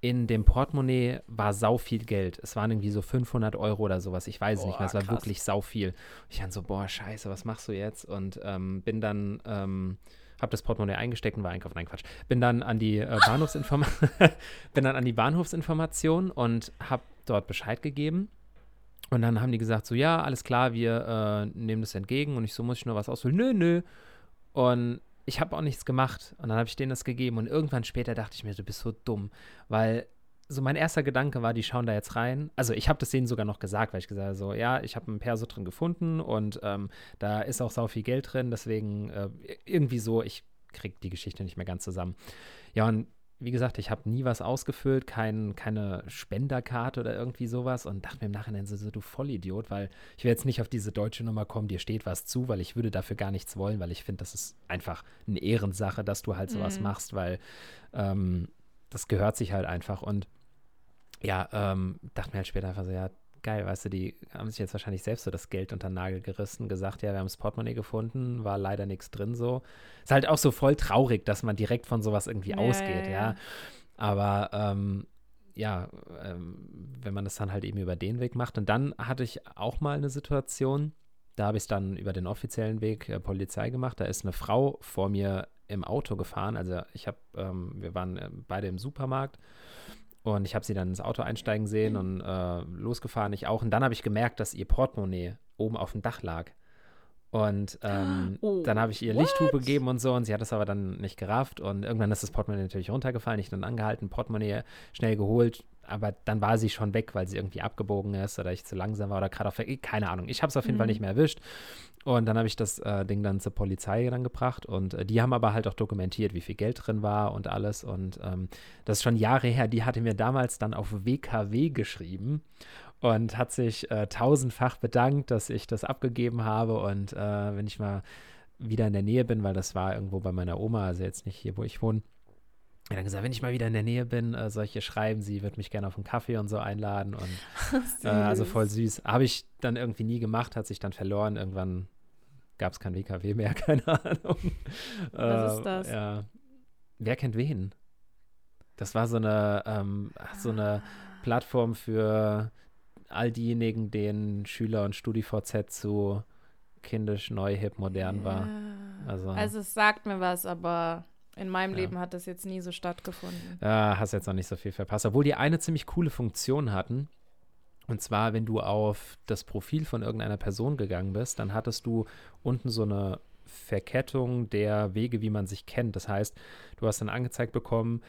in dem Portemonnaie war sau viel Geld. Es waren irgendwie so 500 Euro oder sowas. Ich weiß boah, nicht mehr. Es war krass. wirklich sau viel. Ich dann so, boah, scheiße, was machst du jetzt? Und ähm, bin dann, ähm, habe das Portemonnaie eingesteckt und war einkaufen. Nein, Quatsch. Bin dann an die äh, Bahnhofsinformation, bin dann an die Bahnhofsinformation und habe dort Bescheid gegeben. Und dann haben die gesagt, so, ja, alles klar, wir äh, nehmen das entgegen. Und ich so, muss ich nur was ausfüllen? Nö, nö. Und ich habe auch nichts gemacht. Und dann habe ich denen das gegeben. Und irgendwann später dachte ich mir, du bist so dumm. Weil so mein erster Gedanke war, die schauen da jetzt rein. Also ich habe das denen sogar noch gesagt, weil ich gesagt habe, so, ja, ich habe ein Perso drin gefunden und ähm, da ist auch sau viel Geld drin. Deswegen äh, irgendwie so, ich kriege die Geschichte nicht mehr ganz zusammen. Ja, und wie gesagt, ich habe nie was ausgefüllt, kein, keine Spenderkarte oder irgendwie sowas und dachte mir im Nachhinein so, so, du Vollidiot, weil ich will jetzt nicht auf diese deutsche Nummer kommen, dir steht was zu, weil ich würde dafür gar nichts wollen, weil ich finde, das ist einfach eine Ehrensache, dass du halt sowas mhm. machst, weil ähm, das gehört sich halt einfach und ja, ähm, dachte mir halt später einfach so, ja, geil, weißt du, die haben sich jetzt wahrscheinlich selbst so das Geld unter den Nagel gerissen, gesagt, ja, wir haben das Portemonnaie gefunden, war leider nichts drin so. Ist halt auch so voll traurig, dass man direkt von sowas irgendwie ja, ausgeht, ja. ja. Aber ähm, ja, ähm, wenn man das dann halt eben über den Weg macht. Und dann hatte ich auch mal eine Situation, da habe ich es dann über den offiziellen Weg äh, Polizei gemacht. Da ist eine Frau vor mir im Auto gefahren. Also ich habe, ähm, wir waren äh, beide im Supermarkt und ich habe sie dann ins Auto einsteigen sehen und äh, losgefahren, ich auch. Und dann habe ich gemerkt, dass ihr Portemonnaie oben auf dem Dach lag. Und ähm, oh, dann habe ich ihr? Lichthupe gegeben und so und sie hat es aber dann nicht gerafft und irgendwann ist das Portemonnaie natürlich runtergefallen. Ich dann angehalten, Portemonnaie schnell geholt, aber dann war sie schon weg, weil sie irgendwie abgebogen ist oder ich zu langsam war oder gerade auf keine Ahnung. Ich habe es auf jeden mhm. Fall nicht mehr erwischt und dann habe ich das äh, Ding dann zur Polizei dann gebracht und äh, die haben aber halt auch dokumentiert, wie viel Geld drin war und alles und ähm, das ist schon Jahre her. Die hatte mir damals dann auf WKW geschrieben und hat sich äh, tausendfach bedankt, dass ich das abgegeben habe und äh, wenn ich mal wieder in der Nähe bin, weil das war irgendwo bei meiner Oma, also jetzt nicht hier, wo ich wohne, er hat gesagt, wenn ich mal wieder in der Nähe bin, äh, soll ich ihr schreiben, sie wird mich gerne auf einen Kaffee und so einladen. Und äh, also voll süß. Habe ich dann irgendwie nie gemacht, hat sich dann verloren. Irgendwann gab es kein WKW mehr, keine Ahnung. Was äh, ist das? Ja. Wer kennt wen? Das war so eine, ähm, so eine Plattform für all diejenigen, denen Schüler und StudiVZ zu kindisch, neu, hip, modern war. Also, also es sagt mir was, aber in meinem ja. Leben hat das jetzt nie so stattgefunden. Ja, hast jetzt noch nicht so viel verpasst. Obwohl die eine ziemlich coole Funktion hatten. Und zwar, wenn du auf das Profil von irgendeiner Person gegangen bist, dann hattest du unten so eine Verkettung der Wege, wie man sich kennt. Das heißt, du hast dann angezeigt bekommen,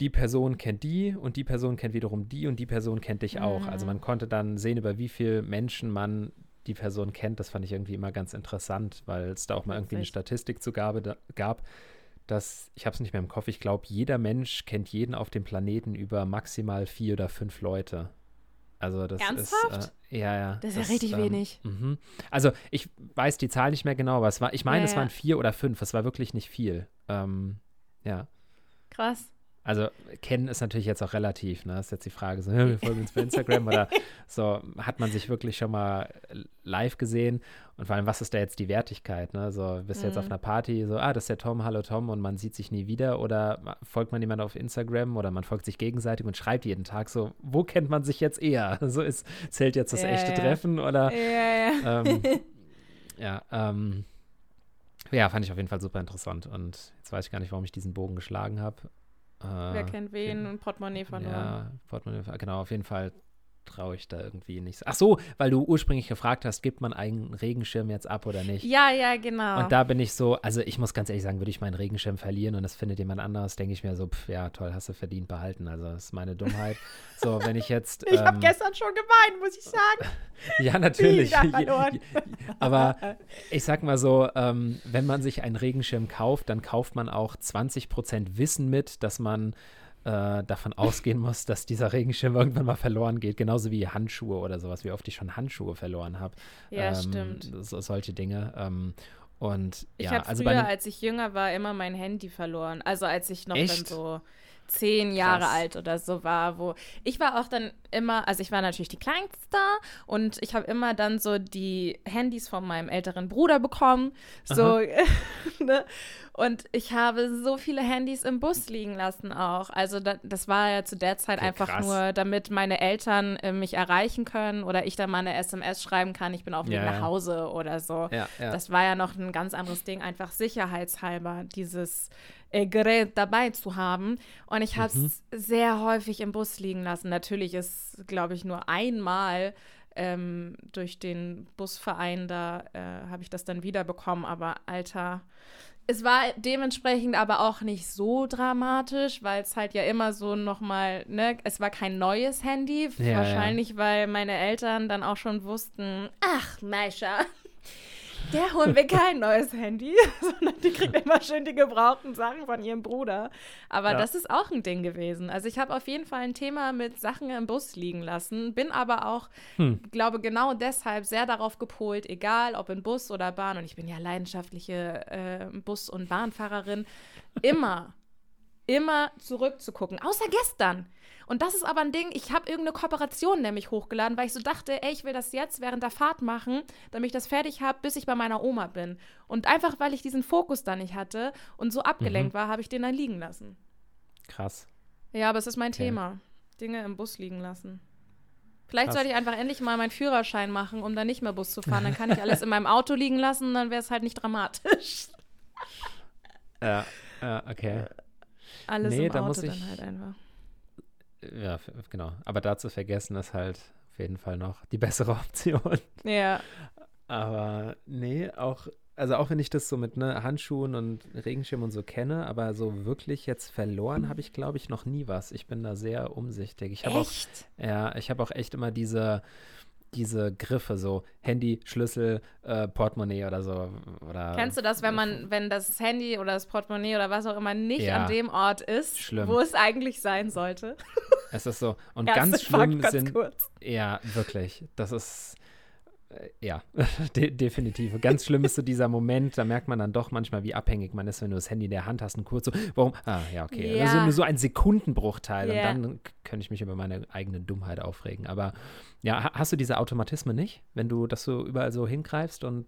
die Person kennt die und die Person kennt wiederum die und die Person kennt dich auch. Mhm. Also man konnte dann sehen, über wie viele Menschen man die Person kennt. Das fand ich irgendwie immer ganz interessant, weil es da auch mal irgendwie eine Statistik zu gab, dass, ich habe es nicht mehr im Kopf, ich glaube, jeder Mensch kennt jeden auf dem Planeten über maximal vier oder fünf Leute. Also das Ernsthaft? ist äh, ja ja. Das ist das, ja richtig ähm, wenig. Mhm. Also ich weiß die Zahl nicht mehr genau, aber es war, ich meine, ja, es ja. waren vier oder fünf. Es war wirklich nicht viel. Ähm, ja. Krass. Also kennen ist natürlich jetzt auch relativ, ne? Das ist jetzt die Frage, so, wir folgen uns bei Instagram oder so, hat man sich wirklich schon mal live gesehen? Und vor allem, was ist da jetzt die Wertigkeit, ne? So, bist du mhm. jetzt auf mhm. einer Party, so, ah, das ist der Tom, hallo Tom, und man sieht sich nie wieder oder folgt man jemand auf Instagram oder man folgt sich gegenseitig und schreibt jeden Tag so, wo kennt man sich jetzt eher? So ist, zählt jetzt das ja, echte ja. Treffen oder ja, ja. Ähm, ja, ähm, ja, fand ich auf jeden Fall super interessant. Und jetzt weiß ich gar nicht, warum ich diesen Bogen geschlagen habe. Äh, Wer kennt wen? Ein Portemonnaie verloren. Ja, Portemonnaie, genau, auf jeden Fall traue ich da irgendwie nicht. Ach so, weil du ursprünglich gefragt hast, gibt man einen Regenschirm jetzt ab oder nicht? Ja, ja, genau. Und da bin ich so, also ich muss ganz ehrlich sagen, würde ich meinen Regenschirm verlieren und das findet jemand anderes, denke ich mir so, pf, ja, toll, hast du verdient behalten. Also das ist meine Dummheit. so, wenn ich jetzt. ich ähm, habe gestern schon geweint, muss ich sagen. ja, natürlich. Aber ich sag mal so, ähm, wenn man sich einen Regenschirm kauft, dann kauft man auch 20% Wissen mit, dass man äh, davon ausgehen muss, dass dieser Regenschirm irgendwann mal verloren geht. Genauso wie Handschuhe oder sowas, wie oft ich schon Handschuhe verloren habe. Ja, ähm, stimmt. So, solche Dinge. Ähm, und ich ja, habe also früher, als ich jünger war, immer mein Handy verloren. Also als ich noch so zehn Jahre Krass. alt oder so war, wo ich war auch dann immer, also ich war natürlich die Kleinste und ich habe immer dann so die Handys von meinem älteren Bruder bekommen. So, ne? Und ich habe so viele Handys im Bus liegen lassen auch. Also da, das war ja zu der Zeit okay, einfach krass. nur, damit meine Eltern äh, mich erreichen können oder ich dann mal eine SMS schreiben kann, ich bin auf dem Weg ja, nach Hause oder so. Ja, ja. Das war ja noch ein ganz anderes Ding, einfach sicherheitshalber, dieses äh, Gerät dabei zu haben. Und ich habe es mhm. sehr häufig im Bus liegen lassen. Natürlich ist, glaube ich, nur einmal ähm, durch den Busverein da äh, habe ich das dann wiederbekommen. Aber Alter, es war dementsprechend aber auch nicht so dramatisch, weil es halt ja immer so nochmal, ne, es war kein neues Handy. Ja, wahrscheinlich, ja. weil meine Eltern dann auch schon wussten, ach, Meisha, der holen wir kein neues Handy, sondern die kriegt immer schön die gebrauchten Sachen von ihrem Bruder. Aber ja. das ist auch ein Ding gewesen. Also ich habe auf jeden Fall ein Thema mit Sachen im Bus liegen lassen, bin aber auch, hm. glaube genau deshalb sehr darauf gepolt, egal ob in Bus oder Bahn, und ich bin ja leidenschaftliche äh, Bus- und Bahnfahrerin, immer, immer zurückzugucken. Außer gestern. Und das ist aber ein Ding, ich habe irgendeine Kooperation nämlich hochgeladen, weil ich so dachte, ey, ich will das jetzt während der Fahrt machen, damit ich das fertig habe, bis ich bei meiner Oma bin. Und einfach, weil ich diesen Fokus da nicht hatte und so abgelenkt mhm. war, habe ich den dann liegen lassen. Krass. Ja, aber es ist mein okay. Thema. Dinge im Bus liegen lassen. Vielleicht Krass. sollte ich einfach endlich mal meinen Führerschein machen, um dann nicht mehr Bus zu fahren. Dann kann ich alles in meinem Auto liegen lassen, dann wäre es halt nicht dramatisch. ja, ja, okay. Alles nee, im Auto dann halt einfach ja, genau. Aber dazu vergessen ist halt auf jeden Fall noch die bessere Option. Ja. Aber nee, auch, also auch wenn ich das so mit ne, Handschuhen und Regenschirm und so kenne, aber so wirklich jetzt verloren habe ich, glaube ich, noch nie was. Ich bin da sehr umsichtig. Ich echt? Auch, ja, ich habe auch echt immer diese, diese Griffe, so Handy, Schlüssel, äh, Portemonnaie oder so. Oder Kennst du das, wenn man, wenn das Handy oder das Portemonnaie oder was auch immer nicht ja. an dem Ort ist, schlimm. wo es eigentlich sein sollte? Es ist so. Und ganz schlimm Fakt, sind. Kurz. Ja, wirklich. Das ist. Äh, ja, de definitiv. Ganz schlimm ist so dieser Moment, da merkt man dann doch manchmal, wie abhängig man ist, wenn du das Handy in der Hand hast und kurz so, warum? Ah, ja, okay. Ja. Also nur so ein Sekundenbruchteil yeah. und dann könnte ich mich über meine eigene Dummheit aufregen. Aber ja, hast du diese Automatismen nicht, wenn du das so überall so hingreifst und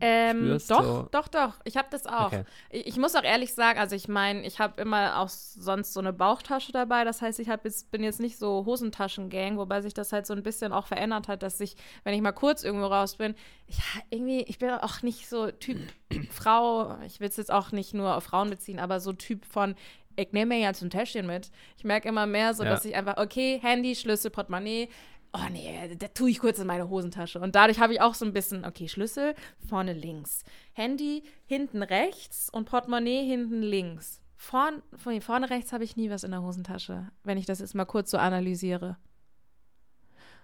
ähm, spürst, doch, so. doch, doch. Ich habe das auch. Okay. Ich, ich, muss auch ehrlich sagen, also ich meine, ich habe immer auch sonst so eine Bauchtasche dabei. Das heißt, ich jetzt, bin jetzt nicht so Hosentaschen-Gang, wobei sich das halt so ein bisschen auch verändert hat, dass ich, wenn ich mal kurz irgendwo raus bin, ich, irgendwie, ich bin auch nicht so Typ Frau, ich will es jetzt auch nicht nur auf Frauen beziehen, aber so Typ von, ich nehme mir jetzt ein Täschchen mit. Ich merke immer mehr so, ja. dass ich einfach, okay, Handy, Schlüssel, Portemonnaie, oh nee, da tue ich kurz in meine Hosentasche. Und dadurch habe ich auch so ein bisschen, okay, Schlüssel vorne links, Handy hinten rechts und Portemonnaie hinten links. Vorn, vorne rechts habe ich nie was in der Hosentasche, wenn ich das jetzt mal kurz so analysiere.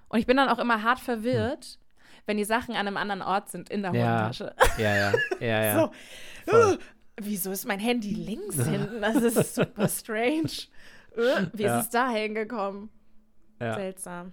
Und ich bin dann auch immer hart verwirrt, hm. wenn die Sachen an einem anderen Ort sind in der ja. Hosentasche. Ja, ja, ja, ja. so, uh, wieso ist mein Handy links hinten? Das ist super strange. Uh, wie ja. ist es da hingekommen? Ja. Seltsam.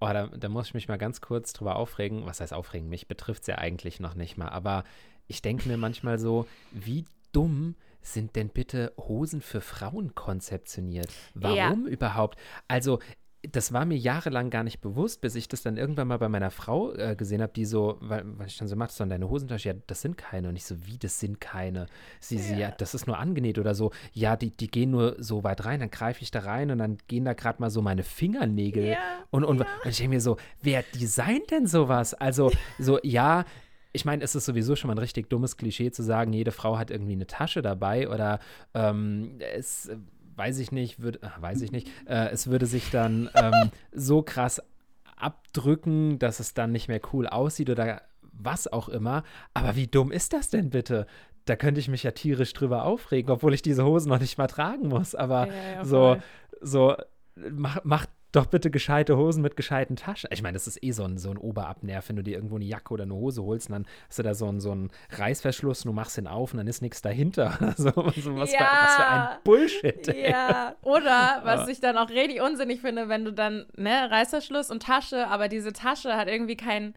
Oh, da, da, muss ich mich mal ganz kurz drüber aufregen. Was heißt aufregen? Mich betrifft es ja eigentlich noch nicht mal. Aber ich denke mir manchmal so, wie dumm sind denn bitte Hosen für Frauen konzeptioniert? Warum ja. überhaupt? Also das war mir jahrelang gar nicht bewusst, bis ich das dann irgendwann mal bei meiner Frau äh, gesehen habe, die so, weil, weil ich dann so mache, so deine Hosentasche, ja, das sind keine. Und ich so, wie, das sind keine. Sie, ja. sie, ja, das ist nur angenäht oder so. Ja, die, die gehen nur so weit rein, dann greife ich da rein und dann gehen da gerade mal so meine Fingernägel. Ja. Und, und, ja. und ich denke mir so, wer designt denn sowas? Also, so, ja, ich meine, es ist sowieso schon mal ein richtig dummes Klischee zu sagen, jede Frau hat irgendwie eine Tasche dabei oder ähm, es weiß ich nicht, würde, weiß ich nicht, äh, es würde sich dann ähm, so krass abdrücken, dass es dann nicht mehr cool aussieht oder was auch immer. Aber wie dumm ist das denn bitte? Da könnte ich mich ja tierisch drüber aufregen, obwohl ich diese Hosen noch nicht mal tragen muss. Aber ja, ja, so, so macht mach doch bitte gescheite Hosen mit gescheiten Taschen. Ich meine, das ist eh so ein, so ein Oberabnerv, wenn du dir irgendwo eine Jacke oder eine Hose holst und dann hast du da so einen, so einen Reißverschluss und du machst ihn auf und dann ist nichts dahinter. so, so was, ja. für, was, für, ein Bullshit. Ey. Ja, oder was ich dann auch richtig unsinnig finde, wenn du dann, ne, Reißverschluss und Tasche, aber diese Tasche hat irgendwie keinen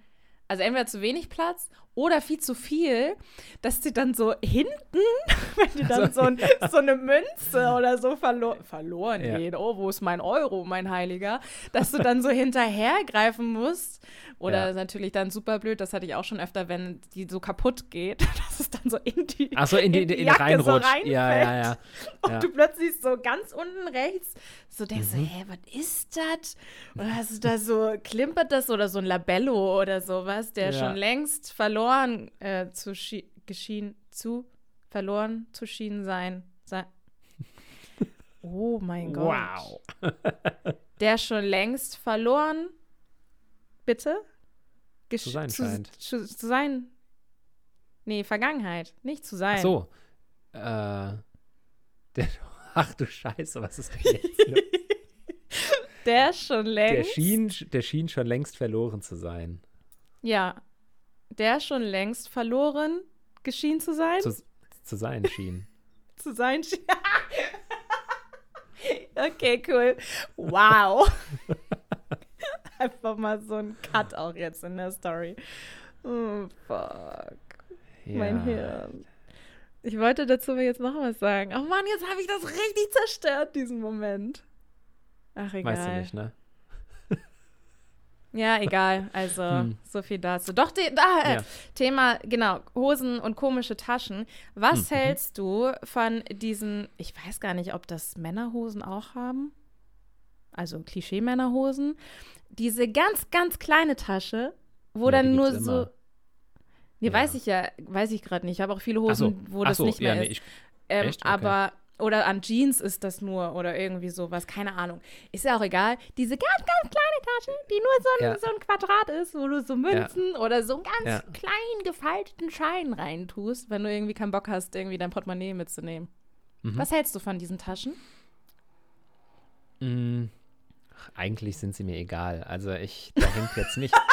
also entweder zu wenig Platz oder viel zu viel, dass sie dann so hinten, wenn die dann also, so, ein, ja. so, eine Münze oder so verlo verloren ja. geht, oh, wo ist mein Euro, mein Heiliger, dass du dann so hinterhergreifen musst. Oder ja. natürlich dann super blöd, das hatte ich auch schon öfter, wenn die so kaputt geht, dass es dann so in die, Ach so, in die, in die, in die reinrutscht. So ja, ja, ja, Und du plötzlich so ganz unten rechts so denkst, mhm. hä, was ist das? Oder hast du da so, klimpert das oder so ein Labello oder sowas, der schon längst verloren verloren äh, zu geschehen, zu verloren zu schienen sein. sein. Oh mein Gott. Wow. Der schon längst verloren, bitte? Gesch zu sein zu, scheint. Zu, zu, sein. Nee, Vergangenheit, nicht zu sein. Ach so. Äh, der, ach du Scheiße, was ist denn jetzt? der schon längst. Der schien, der schien schon längst verloren zu sein. Ja, der schon längst verloren geschienen zu sein? Zu, zu sein schien. zu sein schien. okay, cool. Wow. Einfach mal so ein Cut auch jetzt in der Story. Oh, fuck. Ja. Mein Hirn. Ich wollte dazu jetzt noch was sagen. Oh Mann, jetzt habe ich das richtig zerstört, diesen Moment. Ach, egal. Weißt du nicht, ne? Ja, egal. Also, hm. so viel dazu. Doch, de, da, äh, ja. Thema, genau, Hosen und komische Taschen. Was hm. hältst du von diesen, ich weiß gar nicht, ob das Männerhosen auch haben? Also Klischee-Männerhosen. Diese ganz, ganz kleine Tasche, wo ja, dann nur so. Nee, ja. weiß ich ja, weiß ich gerade nicht. Ich habe auch viele Hosen, so. wo das so, nicht mehr nee, ist. Ich, ähm, okay. Aber oder an Jeans ist das nur oder irgendwie sowas, keine Ahnung. Ist ja auch egal. Diese ganz, ganz kleine Tasche, die nur so ein, ja. so ein Quadrat ist, wo du so Münzen ja. oder so einen ganz ja. kleinen gefalteten Schein reintust, wenn du irgendwie keinen Bock hast, irgendwie dein Portemonnaie mitzunehmen. Mhm. Was hältst du von diesen Taschen? Mhm. eigentlich sind sie mir egal. Also ich, da hängt jetzt nicht.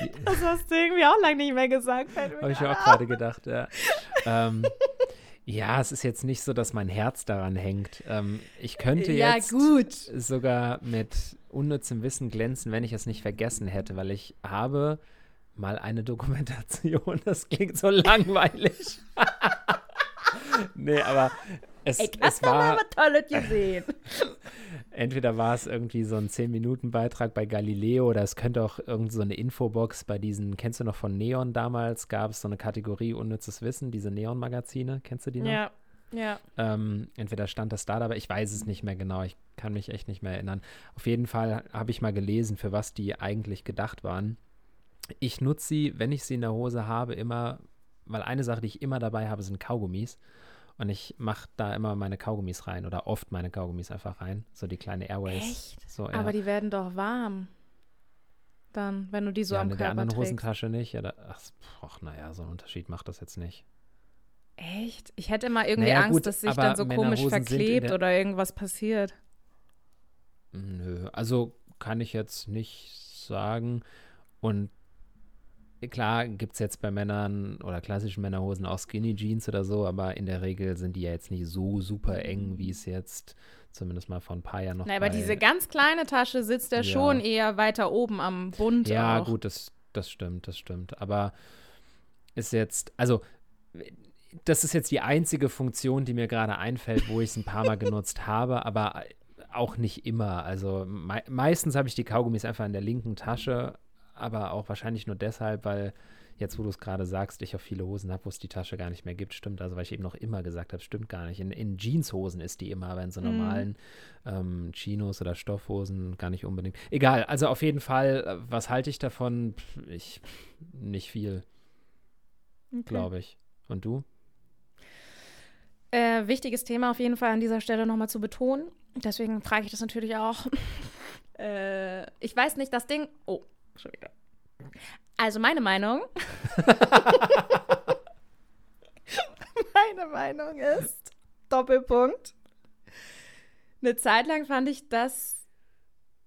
das hast du irgendwie auch lange nicht mehr gesagt. Habe ich mir auch gerade gedacht, ja ähm, ja, es ist jetzt nicht so, dass mein Herz daran hängt. Ähm, ich könnte ja, jetzt gut. sogar mit unnützem Wissen glänzen, wenn ich es nicht vergessen hätte, weil ich habe mal eine Dokumentation, das klingt so langweilig. nee, aber es, Ey, es war mal Tolles gesehen. entweder war es irgendwie so ein 10-Minuten-Beitrag bei Galileo oder es könnte auch irgend so eine Infobox bei diesen, kennst du noch von Neon damals, gab es so eine Kategorie unnützes Wissen, diese Neon-Magazine, kennst du die noch? Ja, ja. Ähm, entweder stand das da, aber ich weiß es nicht mehr genau, ich kann mich echt nicht mehr erinnern. Auf jeden Fall habe ich mal gelesen, für was die eigentlich gedacht waren. Ich nutze sie, wenn ich sie in der Hose habe, immer, weil eine Sache, die ich immer dabei habe, sind Kaugummis. Und ich mache da immer meine Kaugummis rein oder oft meine Kaugummis einfach rein. So die kleine Airways. Echt? So, ja. Aber die werden doch warm. Dann, wenn du die so ja, am Körper der anderen trägst. Hosentasche nicht. Ja, da, ach, ach, naja, so ein Unterschied macht das jetzt nicht. Echt? Ich hätte immer irgendwie naja, Angst, gut, dass sich dann so komisch verklebt oder irgendwas passiert. Nö, also kann ich jetzt nicht sagen. Und klar gibt es jetzt bei Männern oder klassischen Männerhosen auch Skinny Jeans oder so, aber in der Regel sind die ja jetzt nicht so super eng, wie es jetzt zumindest mal vor ein paar Jahren noch war. Aber diese ganz kleine Tasche sitzt ja, ja, schon eher weiter oben am Bund. Ja, auch. gut, das, das stimmt, das stimmt. Aber ist jetzt, also das ist jetzt die einzige Funktion, die mir gerade einfällt, wo ich es ein paar Mal genutzt habe, aber auch nicht immer. Also me meistens habe ich die Kaugummis einfach in der linken Tasche, aber auch wahrscheinlich nur deshalb, weil jetzt, wo du es gerade sagst, ich auch viele Hosen habe, wo es die Tasche gar nicht mehr gibt. Stimmt, also weil ich eben noch immer gesagt habe, stimmt gar nicht. In, in Jeanshosen ist die immer, aber in so mhm. normalen ähm, Chinos oder Stoffhosen gar nicht unbedingt. Egal, also auf jeden Fall, äh, was halte ich davon? Ich, nicht viel, okay. glaube ich. Und du? Äh, wichtiges Thema auf jeden Fall an dieser Stelle nochmal zu betonen. Deswegen frage ich das natürlich auch. äh, ich weiß nicht, das Ding. Oh, schon wieder. Also meine Meinung. meine Meinung ist Doppelpunkt. Eine Zeit lang fand ich das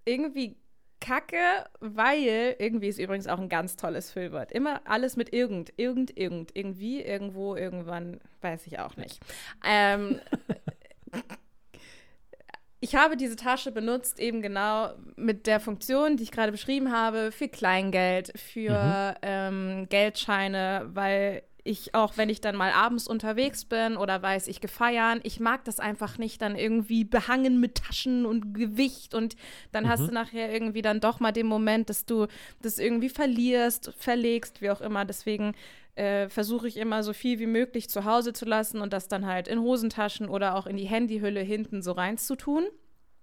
irgendwie kacke, weil irgendwie ist übrigens auch ein ganz tolles Füllwort. Immer alles mit irgend, irgend, irgend, irgendwie, irgendwo, irgendwann, weiß ich auch nicht. Ähm, ich habe diese Tasche benutzt, eben genau mit der Funktion, die ich gerade beschrieben habe, für Kleingeld, für mhm. ähm, Geldscheine, weil ich auch, wenn ich dann mal abends unterwegs bin oder weiß, ich gefeiern, ich mag das einfach nicht dann irgendwie behangen mit Taschen und Gewicht und dann mhm. hast du nachher irgendwie dann doch mal den Moment, dass du das irgendwie verlierst, verlegst, wie auch immer. Deswegen äh, versuche ich immer so viel wie möglich zu Hause zu lassen und das dann halt in Hosentaschen oder auch in die Handyhülle hinten so reinzutun.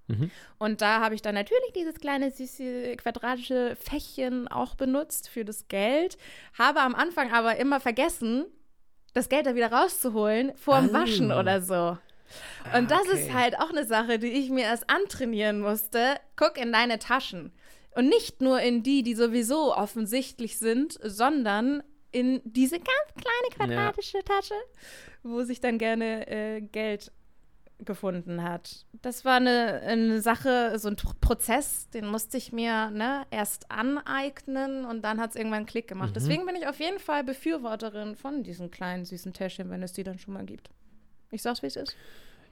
Mhm. Und da habe ich dann natürlich dieses kleine süße quadratische Fächchen auch benutzt für das Geld, habe am Anfang aber immer vergessen, das Geld da wieder rauszuholen vor dem oh. Waschen oder so. Und das okay. ist halt auch eine Sache, die ich mir erst antrainieren musste. Guck in deine Taschen. Und nicht nur in die, die sowieso offensichtlich sind, sondern in diese ganz kleine quadratische ja. Tasche, wo sich dann gerne äh, Geld gefunden hat. Das war eine, eine Sache, so ein Prozess, den musste ich mir ne, erst aneignen und dann hat es irgendwann einen Klick gemacht. Mhm. Deswegen bin ich auf jeden Fall Befürworterin von diesen kleinen süßen Täschchen, wenn es die dann schon mal gibt. Ich sag's, wie es ist.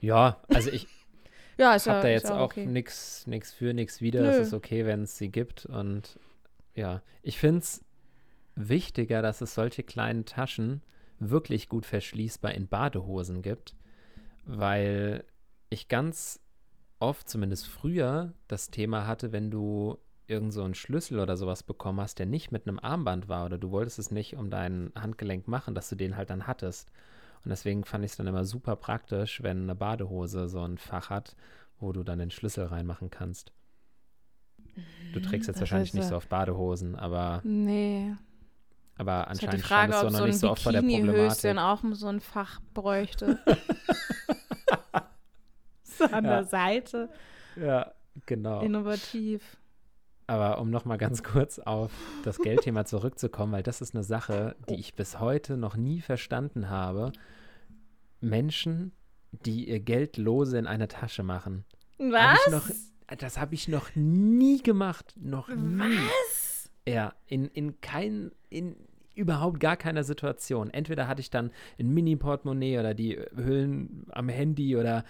Ja, also ich ja, habe ja, da jetzt auch, okay. nichts für, nichts wieder. Es ist okay, wenn es sie gibt. Und ja, ich finde es wichtiger, dass es solche kleinen Taschen wirklich gut verschließbar in Badehosen gibt weil ich ganz oft, zumindest früher, das Thema hatte, wenn du irgend so einen Schlüssel oder sowas bekommen hast, der nicht mit einem Armband war oder du wolltest es nicht um dein Handgelenk machen, dass du den halt dann hattest. Und deswegen fand ich es dann immer super praktisch, wenn eine Badehose so ein Fach hat, wo du dann den Schlüssel reinmachen kannst. Du trägst jetzt das wahrscheinlich nicht so oft Badehosen, aber. Nee. Aber anscheinend stand es so noch nicht so oft vor der Problematik. auch so ein Fach bräuchte. so an ja. der Seite. Ja, genau. Innovativ. Aber um nochmal ganz kurz auf das Geldthema zurückzukommen, weil das ist eine Sache, die ich bis heute noch nie verstanden habe. Menschen, die ihr Geld lose in eine Tasche machen. Was? Hab noch, das habe ich noch nie gemacht. Noch nie. Was? Ja, in, in kein, in überhaupt gar keiner Situation. Entweder hatte ich dann ein Mini-Portemonnaie oder die Hüllen am Handy oder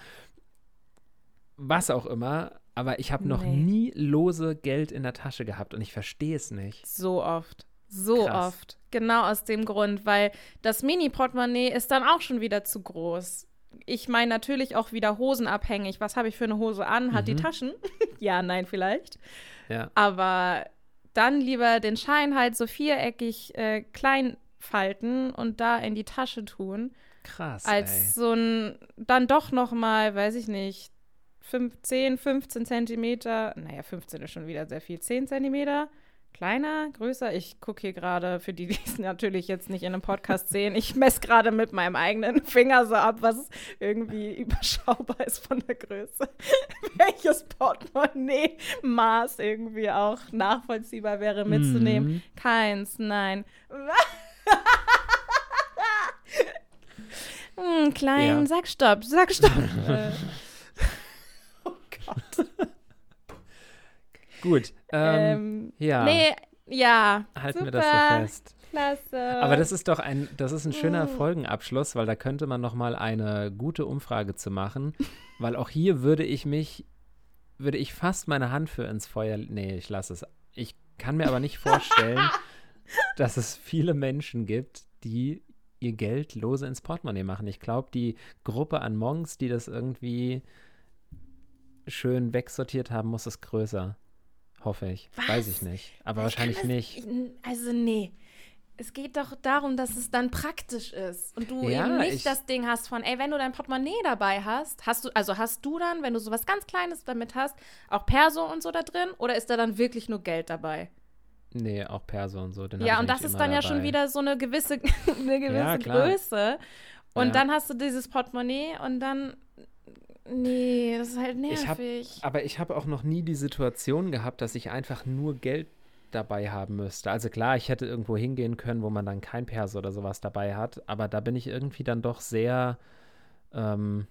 was auch immer, aber ich habe noch nee. nie lose Geld in der Tasche gehabt und ich verstehe es nicht. So oft. So Krass. oft. Genau aus dem Grund, weil das Mini-Portemonnaie ist dann auch schon wieder zu groß. Ich meine natürlich auch wieder hosenabhängig. Was habe ich für eine Hose an? Hat mhm. die Taschen? ja, nein, vielleicht. Ja. Aber dann lieber den Schein halt so viereckig äh, klein falten und da in die Tasche tun. Krass. Als ey. so ein, dann doch noch mal, weiß ich nicht, 10, 15 Zentimeter, naja, 15 ist schon wieder sehr viel, 10 Zentimeter kleiner, größer. Ich gucke hier gerade, für die, die es natürlich jetzt nicht in einem Podcast sehen, ich messe gerade mit meinem eigenen Finger so ab, was irgendwie überschaubar ist von der Größe. Welches Portemonnaie-Maß irgendwie auch nachvollziehbar wäre mitzunehmen. Mhm. Keins, nein. hm, klein, ja. sag stopp, sag stopp. oh Gott. Gut. Ähm, ähm, ja. Nee, ja. Halten super. wir das so fest. Klasse. Aber das ist doch ein, das ist ein schöner hm. Folgenabschluss, weil da könnte man noch mal eine gute Umfrage zu machen, weil auch hier würde ich mich, würde ich fast meine Hand für ins Feuer, nee, ich lasse es. Ich kann mir aber nicht vorstellen, dass es viele Menschen gibt, die ihr Geld lose ins Portemonnaie machen. Ich glaube, die Gruppe an Monks, die das irgendwie schön wegsortiert haben, muss es größer. Hoffe ich. Was? Weiß ich nicht. Aber wahrscheinlich das, nicht. Also nee. Es geht doch darum, dass es dann praktisch ist und du Ja, eben nicht ich- das Ding hast von, ey, wenn du dein Portemonnaie dabei hast, hast du, also hast du dann, wenn du sowas ganz Kleines damit hast, auch Perso und so da drin oder ist da dann wirklich nur Geld dabei? Nee, auch Perso und so. Ja, ich und das ist dann ja schon dabei. wieder so eine gewisse, eine gewisse Ja. Größe. Und Ja. dann hast du dieses Portemonnaie und dann, nee, das ist halt Ich hab- nervig. Aber ich habe auch noch nie die Situation gehabt, dass ich einfach nur Geld dabei haben müsste. Also klar, ich hätte irgendwo hingehen können, wo man dann kein Perso oder sowas dabei hat, aber da bin ich irgendwie dann doch sehr, ähm,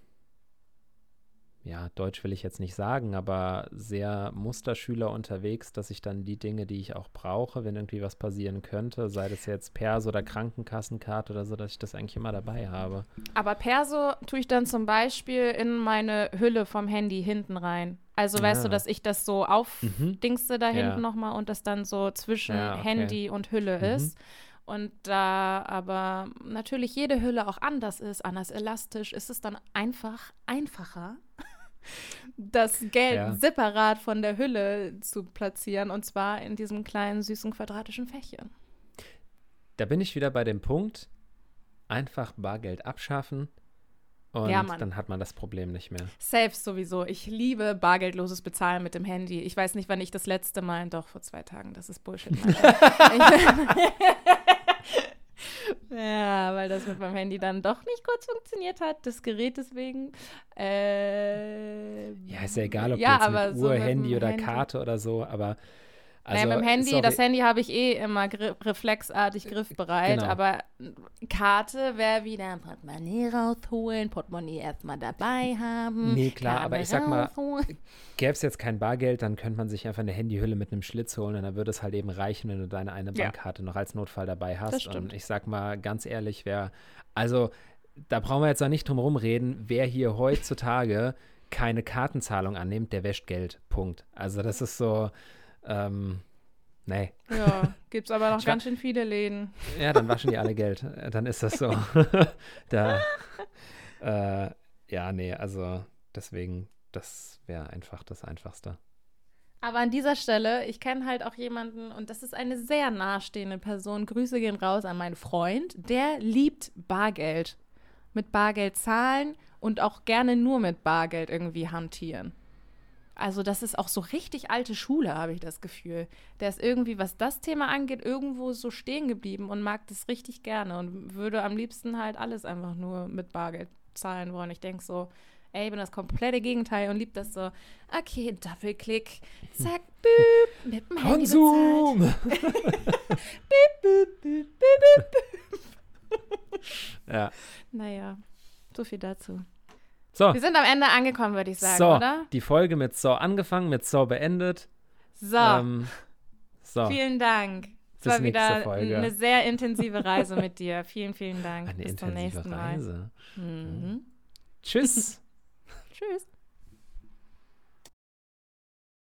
ja, Deutsch will ich jetzt nicht sagen, aber sehr Musterschüler unterwegs, dass ich dann die Dinge, die ich auch brauche, wenn irgendwie was passieren könnte, sei das jetzt Perso oder Krankenkassenkarte oder so, dass ich das eigentlich immer dabei habe. Aber Perso tue ich dann zum Beispiel in meine Hülle vom Handy hinten rein. Also weißt du, Ah. dass ich das so aufdingste da Ja. hinten nochmal und das dann so zwischen Ja, okay. Handy und Hülle Mhm. ist. Und da aber natürlich jede Hülle auch anders ist, anders elastisch, ist es dann einfach einfacher, das Geld Ja. separat von der Hülle zu platzieren und zwar in diesem kleinen, süßen, quadratischen Fächchen. Da bin ich wieder bei dem Punkt, einfach Bargeld abschaffen und Ja, dann hat man das Problem nicht mehr. Safe sowieso. Ich liebe bargeldloses Bezahlen mit dem Handy. Ich weiß nicht, wann ich das letzte Mal, doch vor zwei Tagen, das ist Bullshit. Ja, weil das mit meinem Handy dann doch nicht kurz funktioniert hat, das Gerät deswegen. Äh, Ja, ist ja egal, ob ja, jetzt mit so Uhr, mit dem Handy oder Handy. Karte oder so, aber also, naja, mit dem Handy, das Handy habe ich eh immer gri reflexartig griffbereit, Genau. aber Karte wäre wieder ein Portemonnaie rausholen, Portemonnaie erstmal dabei haben. Nee, klar, Karte aber ich sag mal. Gäbe es jetzt kein Bargeld, dann könnte man sich einfach eine Handyhülle mit einem Schlitz holen und dann würde es halt eben reichen, wenn du deine eine Ja. Bankkarte noch als Notfall dabei hast. Und ich sag mal ganz ehrlich, wer, also da brauchen wir jetzt auch nicht drum rumreden, wer hier heutzutage keine Kartenzahlung annimmt, der wäscht Geld. Punkt. Also das ist so, ähm, nee. Ja, gibt's aber noch ganz schön viele Läden. Ja, dann waschen die alle Geld. Dann ist das so. da, äh, ja, nee, also deswegen, das wäre einfach das Einfachste. Aber an dieser Stelle, ich kenne halt auch jemanden, und das ist eine sehr nahestehende Person. Grüße gehen raus an meinen Freund. Der liebt Bargeld. Mit Bargeld zahlen und auch gerne nur mit Bargeld irgendwie hantieren. Also, das ist auch so richtig alte Schule, habe ich das Gefühl. Der ist irgendwie, was das Thema angeht, irgendwo so stehen geblieben und mag das richtig gerne und würde am liebsten halt alles einfach nur mit Bargeld zahlen wollen. Ich denke so, ey, ich bin das komplette Gegenteil und lieb das so. Okay, Doppelklick, zack, büb, mit dem. Konsum! Büb, büb, büb, büb, büb. ja. Naja, so viel dazu. So, Wir sind am Ende angekommen, würde ich sagen, so oder? die Folge mit So angefangen, mit So beendet. So, Ähm, so, vielen Dank. Es war wieder Folge. eine sehr intensive Reise mit dir. Vielen, vielen Dank. eine Bis zum nächsten Mal. Reise. Mhm. Tschüss. Tschüss.